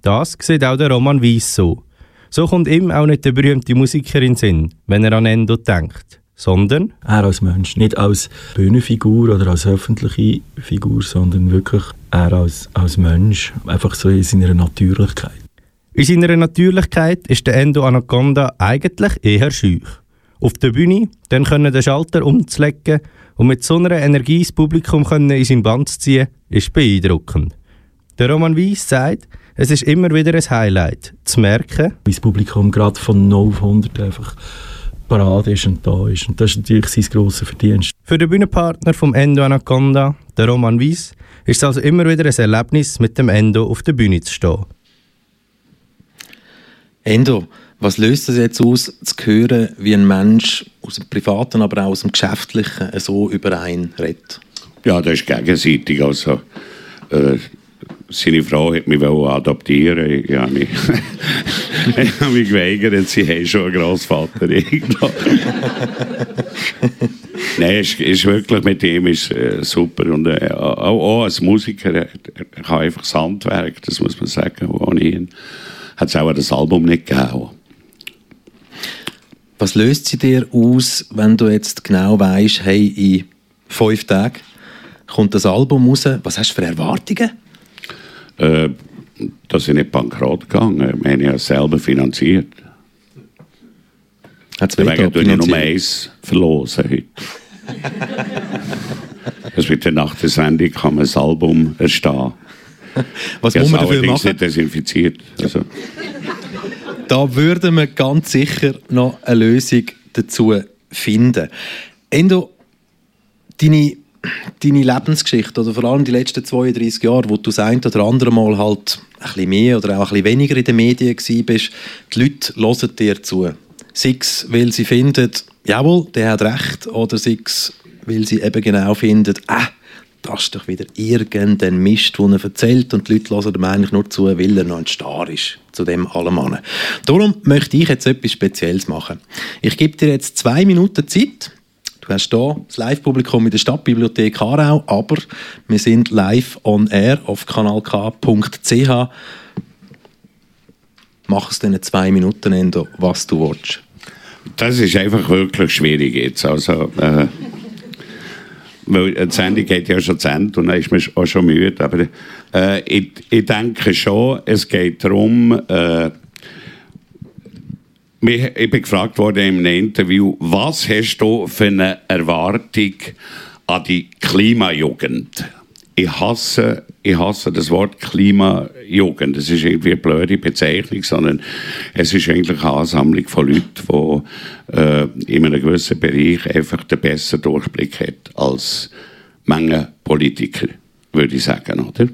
Das sieht auch der Roman Weiss so. So kommt ihm auch nicht der berühmte Musiker in den Sinn, wenn er an Endo denkt sondern? Er als Mensch, nicht als Bühnenfigur oder als öffentliche Figur, sondern wirklich er als, als Mensch, einfach so in seiner Natürlichkeit. In seiner Natürlichkeit ist der Endo Anaconda eigentlich eher schüch. Auf der Bühne dann können den Schalter umzulegen und mit so einer Energie das Publikum können in sein Band zu ziehen, ist beeindruckend. Der Roman Weiss sagt, es ist immer wieder ein Highlight, zu merken, wie das Publikum gerade von 0 auf 100 einfach parat ist und da ist. Und das ist natürlich sein grosser Verdienst. Für den Bühnenpartner vom Endo Anaconda, der Roman Weiss, ist es also immer wieder ein Erlebnis, mit dem Endo auf der Bühne zu stehen. Endo, was löst es jetzt aus, zu hören, wie ein Mensch aus dem Privaten, aber auch aus dem Geschäftlichen so über einen redet? Ja, das ist gegenseitig. Also, äh, seine Frau hat mich adoptieren Ich habe mich, ich habe mich geweigert, sie haben schon einen Grossvater. Nein, ist, ist wirklich mit ihm ist, äh, super. Und äh, auch, auch, als Musiker, er, er kann einfach das Handwerk, das muss man sagen. Ohne ihn hat es auch das Album nicht gegeben. Was löst sie dir aus, wenn du jetzt genau weißt, hey, in fünf Tagen kommt das Album raus? Was hast du für Erwartungen? Äh, dass ich nicht bankrott gegangen. Wir haben ja selber finanziert. Deswegen tue ich nur eins verlosen heute. das wird nach der Sendung kann man das Album erstehen. Was muss man dafür machen? nicht desinfiziert. Also. Da würden wir ganz sicher noch eine Lösung dazu finden. Endo, deine deine Lebensgeschichte oder vor allem die letzten 32 Jahre, wo du das ein oder andere Mal halt ein bisschen mehr oder auch ein bisschen weniger in den Medien bist, die Leute hören dir zu. Sei es, weil sie finden, jawohl, der hat recht, oder sei es, weil sie eben genau finden, ah, das ist doch wieder irgendein Mist, den er erzählt und die Leute hören ihm eigentlich nur zu, weil er noch ein Star ist, zu dem allem an. Darum möchte ich jetzt etwas Spezielles machen. Ich gebe dir jetzt zwei Minuten Zeit. Du hast hier das Live-Publikum in der Stadtbibliothek Aarau, aber wir sind live on air auf kanalk.ch. Mach es in zwei Minuten, Endo, was du willst. Das ist einfach wirklich schwierig jetzt. Also, äh weil die Sendung geht ja schon zu Ende und dann ist man auch schon müde. Aber äh, ich, ich, denke schon, es geht darum, äh, ich bin gefragt worden in Interview, was hast du für eine Erwartung an die Klimajugend? ich hasse, ich hasse das Wort Klimajugend. Das ist irgendwie eine blöde Bezeichnung, sondern es ist eigentlich eine Ansammlung von Leuten, die äh, in einem gewissen Bereich einfach den besseren Durchblick hat als Menge Politiker, würde ich sagen, oder?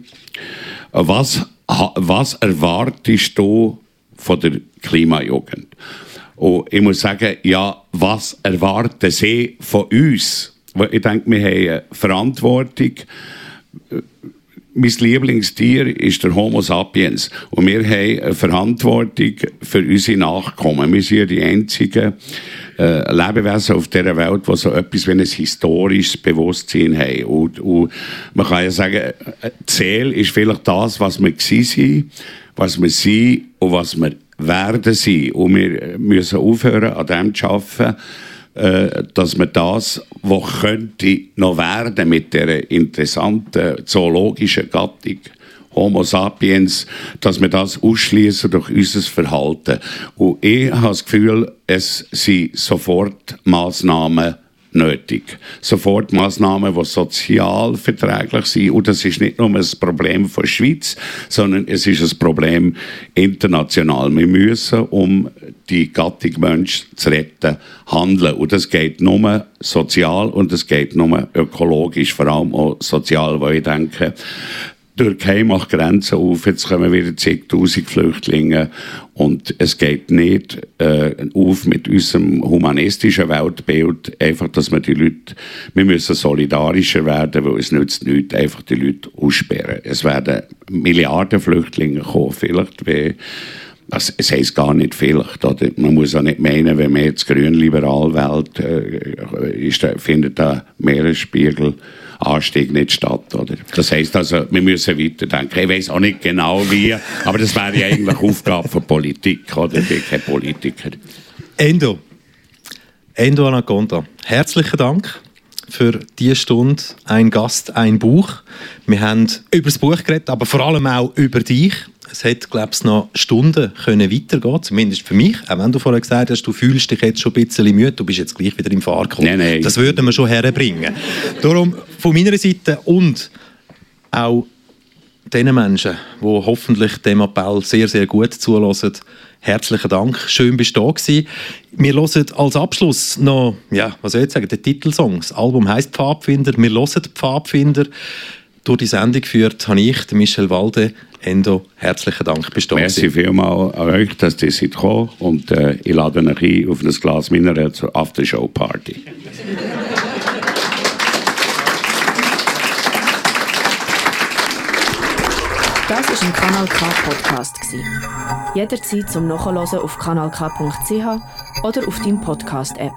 Was, was erwartest du von der Klimajugend? Und ich muss sagen, ja, was erwarten sie von uns? Ich denke, wir haben eine Verantwortung, mein Lieblingstier ist der Homo sapiens. Und wir haben eine Verantwortung für unsere Nachkommen. Wir sind die einzigen äh, Lebewesen auf dieser Welt, die so etwas wie ein historisches Bewusstsein haben. Und, und man kann ja sagen, Ziel ist vielleicht das, was wir sind, was wir sind und was wir werden sein. Und wir müssen aufhören, an dem zu arbeiten, äh, dass man das, was könnte noch werden mit der interessanten zoologischen Gattung Homo sapiens, dass wir das ausschließen durch unser Verhalten. Und ich habe das Gefühl, es sind sofort Maßnahmen nötig. Sofortmaßnahmen, die sozial verträglich sind. Und das ist nicht nur ein Problem von der Schweiz, sondern es ist ein Problem international. Wir müssen, um die Gattung Mensch zu retten, handeln. Und das geht nur sozial und es geht nur ökologisch, vor allem auch sozial, weil ich denke, die Türkei macht Grenzen auf, jetzt kommen wieder zigtausend Flüchtlinge und es geht nicht äh, auf mit unserem humanistischen Weltbild, einfach, dass wir die Leute, wir müssen solidarischer werden, weil es nützt nichts, einfach die Leute aussperren. Es werden Milliarden Flüchtlinge kommen, vielleicht wie das, es heisst gar nicht vielleicht. Oder? Man muss auch nicht meinen, wenn man jetzt grün-liberal wählt, äh, ist, findet der Meeresspiegel Anstieg nicht statt. Oder? Das heisst also, wir müssen weiterdenken. Ich weiß auch nicht genau wie, aber das wäre ja eigentlich Aufgabe von Politik. Oder? Ich bin kein Politiker. Endo. Endo Anaconda. Herzlichen Dank für diese Stunde. Ein Gast, ein Buch. Wir haben über das Buch geredet, aber vor allem auch über dich. Es hätte, glaube ich, noch Stunden können weitergehen zumindest für mich. Auch wenn du vorher gesagt hast, du fühlst dich jetzt schon ein bisschen müde, du bist jetzt gleich wieder im Fahrkurs. Nein, nein. Das würden wir schon herbringen. Darum von meiner Seite und auch den Menschen, die hoffentlich dem Appell sehr, sehr gut zulassen, herzlichen Dank. Schön, bist du da gewesen. Wir hören als Abschluss noch, ja, was soll ich sagen, den Titelsong. Das Album heisst Pfadfinder. Wir hören Pfadfinder. Durch die Sendung geführt habe ich, Michel Walde. Endo, herzlichen Dank, bist du Merci vielmals an euch, dass ihr seid gekommen und äh, ich lade euch ein auf ein Glas Mineral zur Aftershow-Party. Das war ein Kanal K Podcast. Jederzeit zum Nachhören auf kanalk.ch oder auf deinem Podcast-App.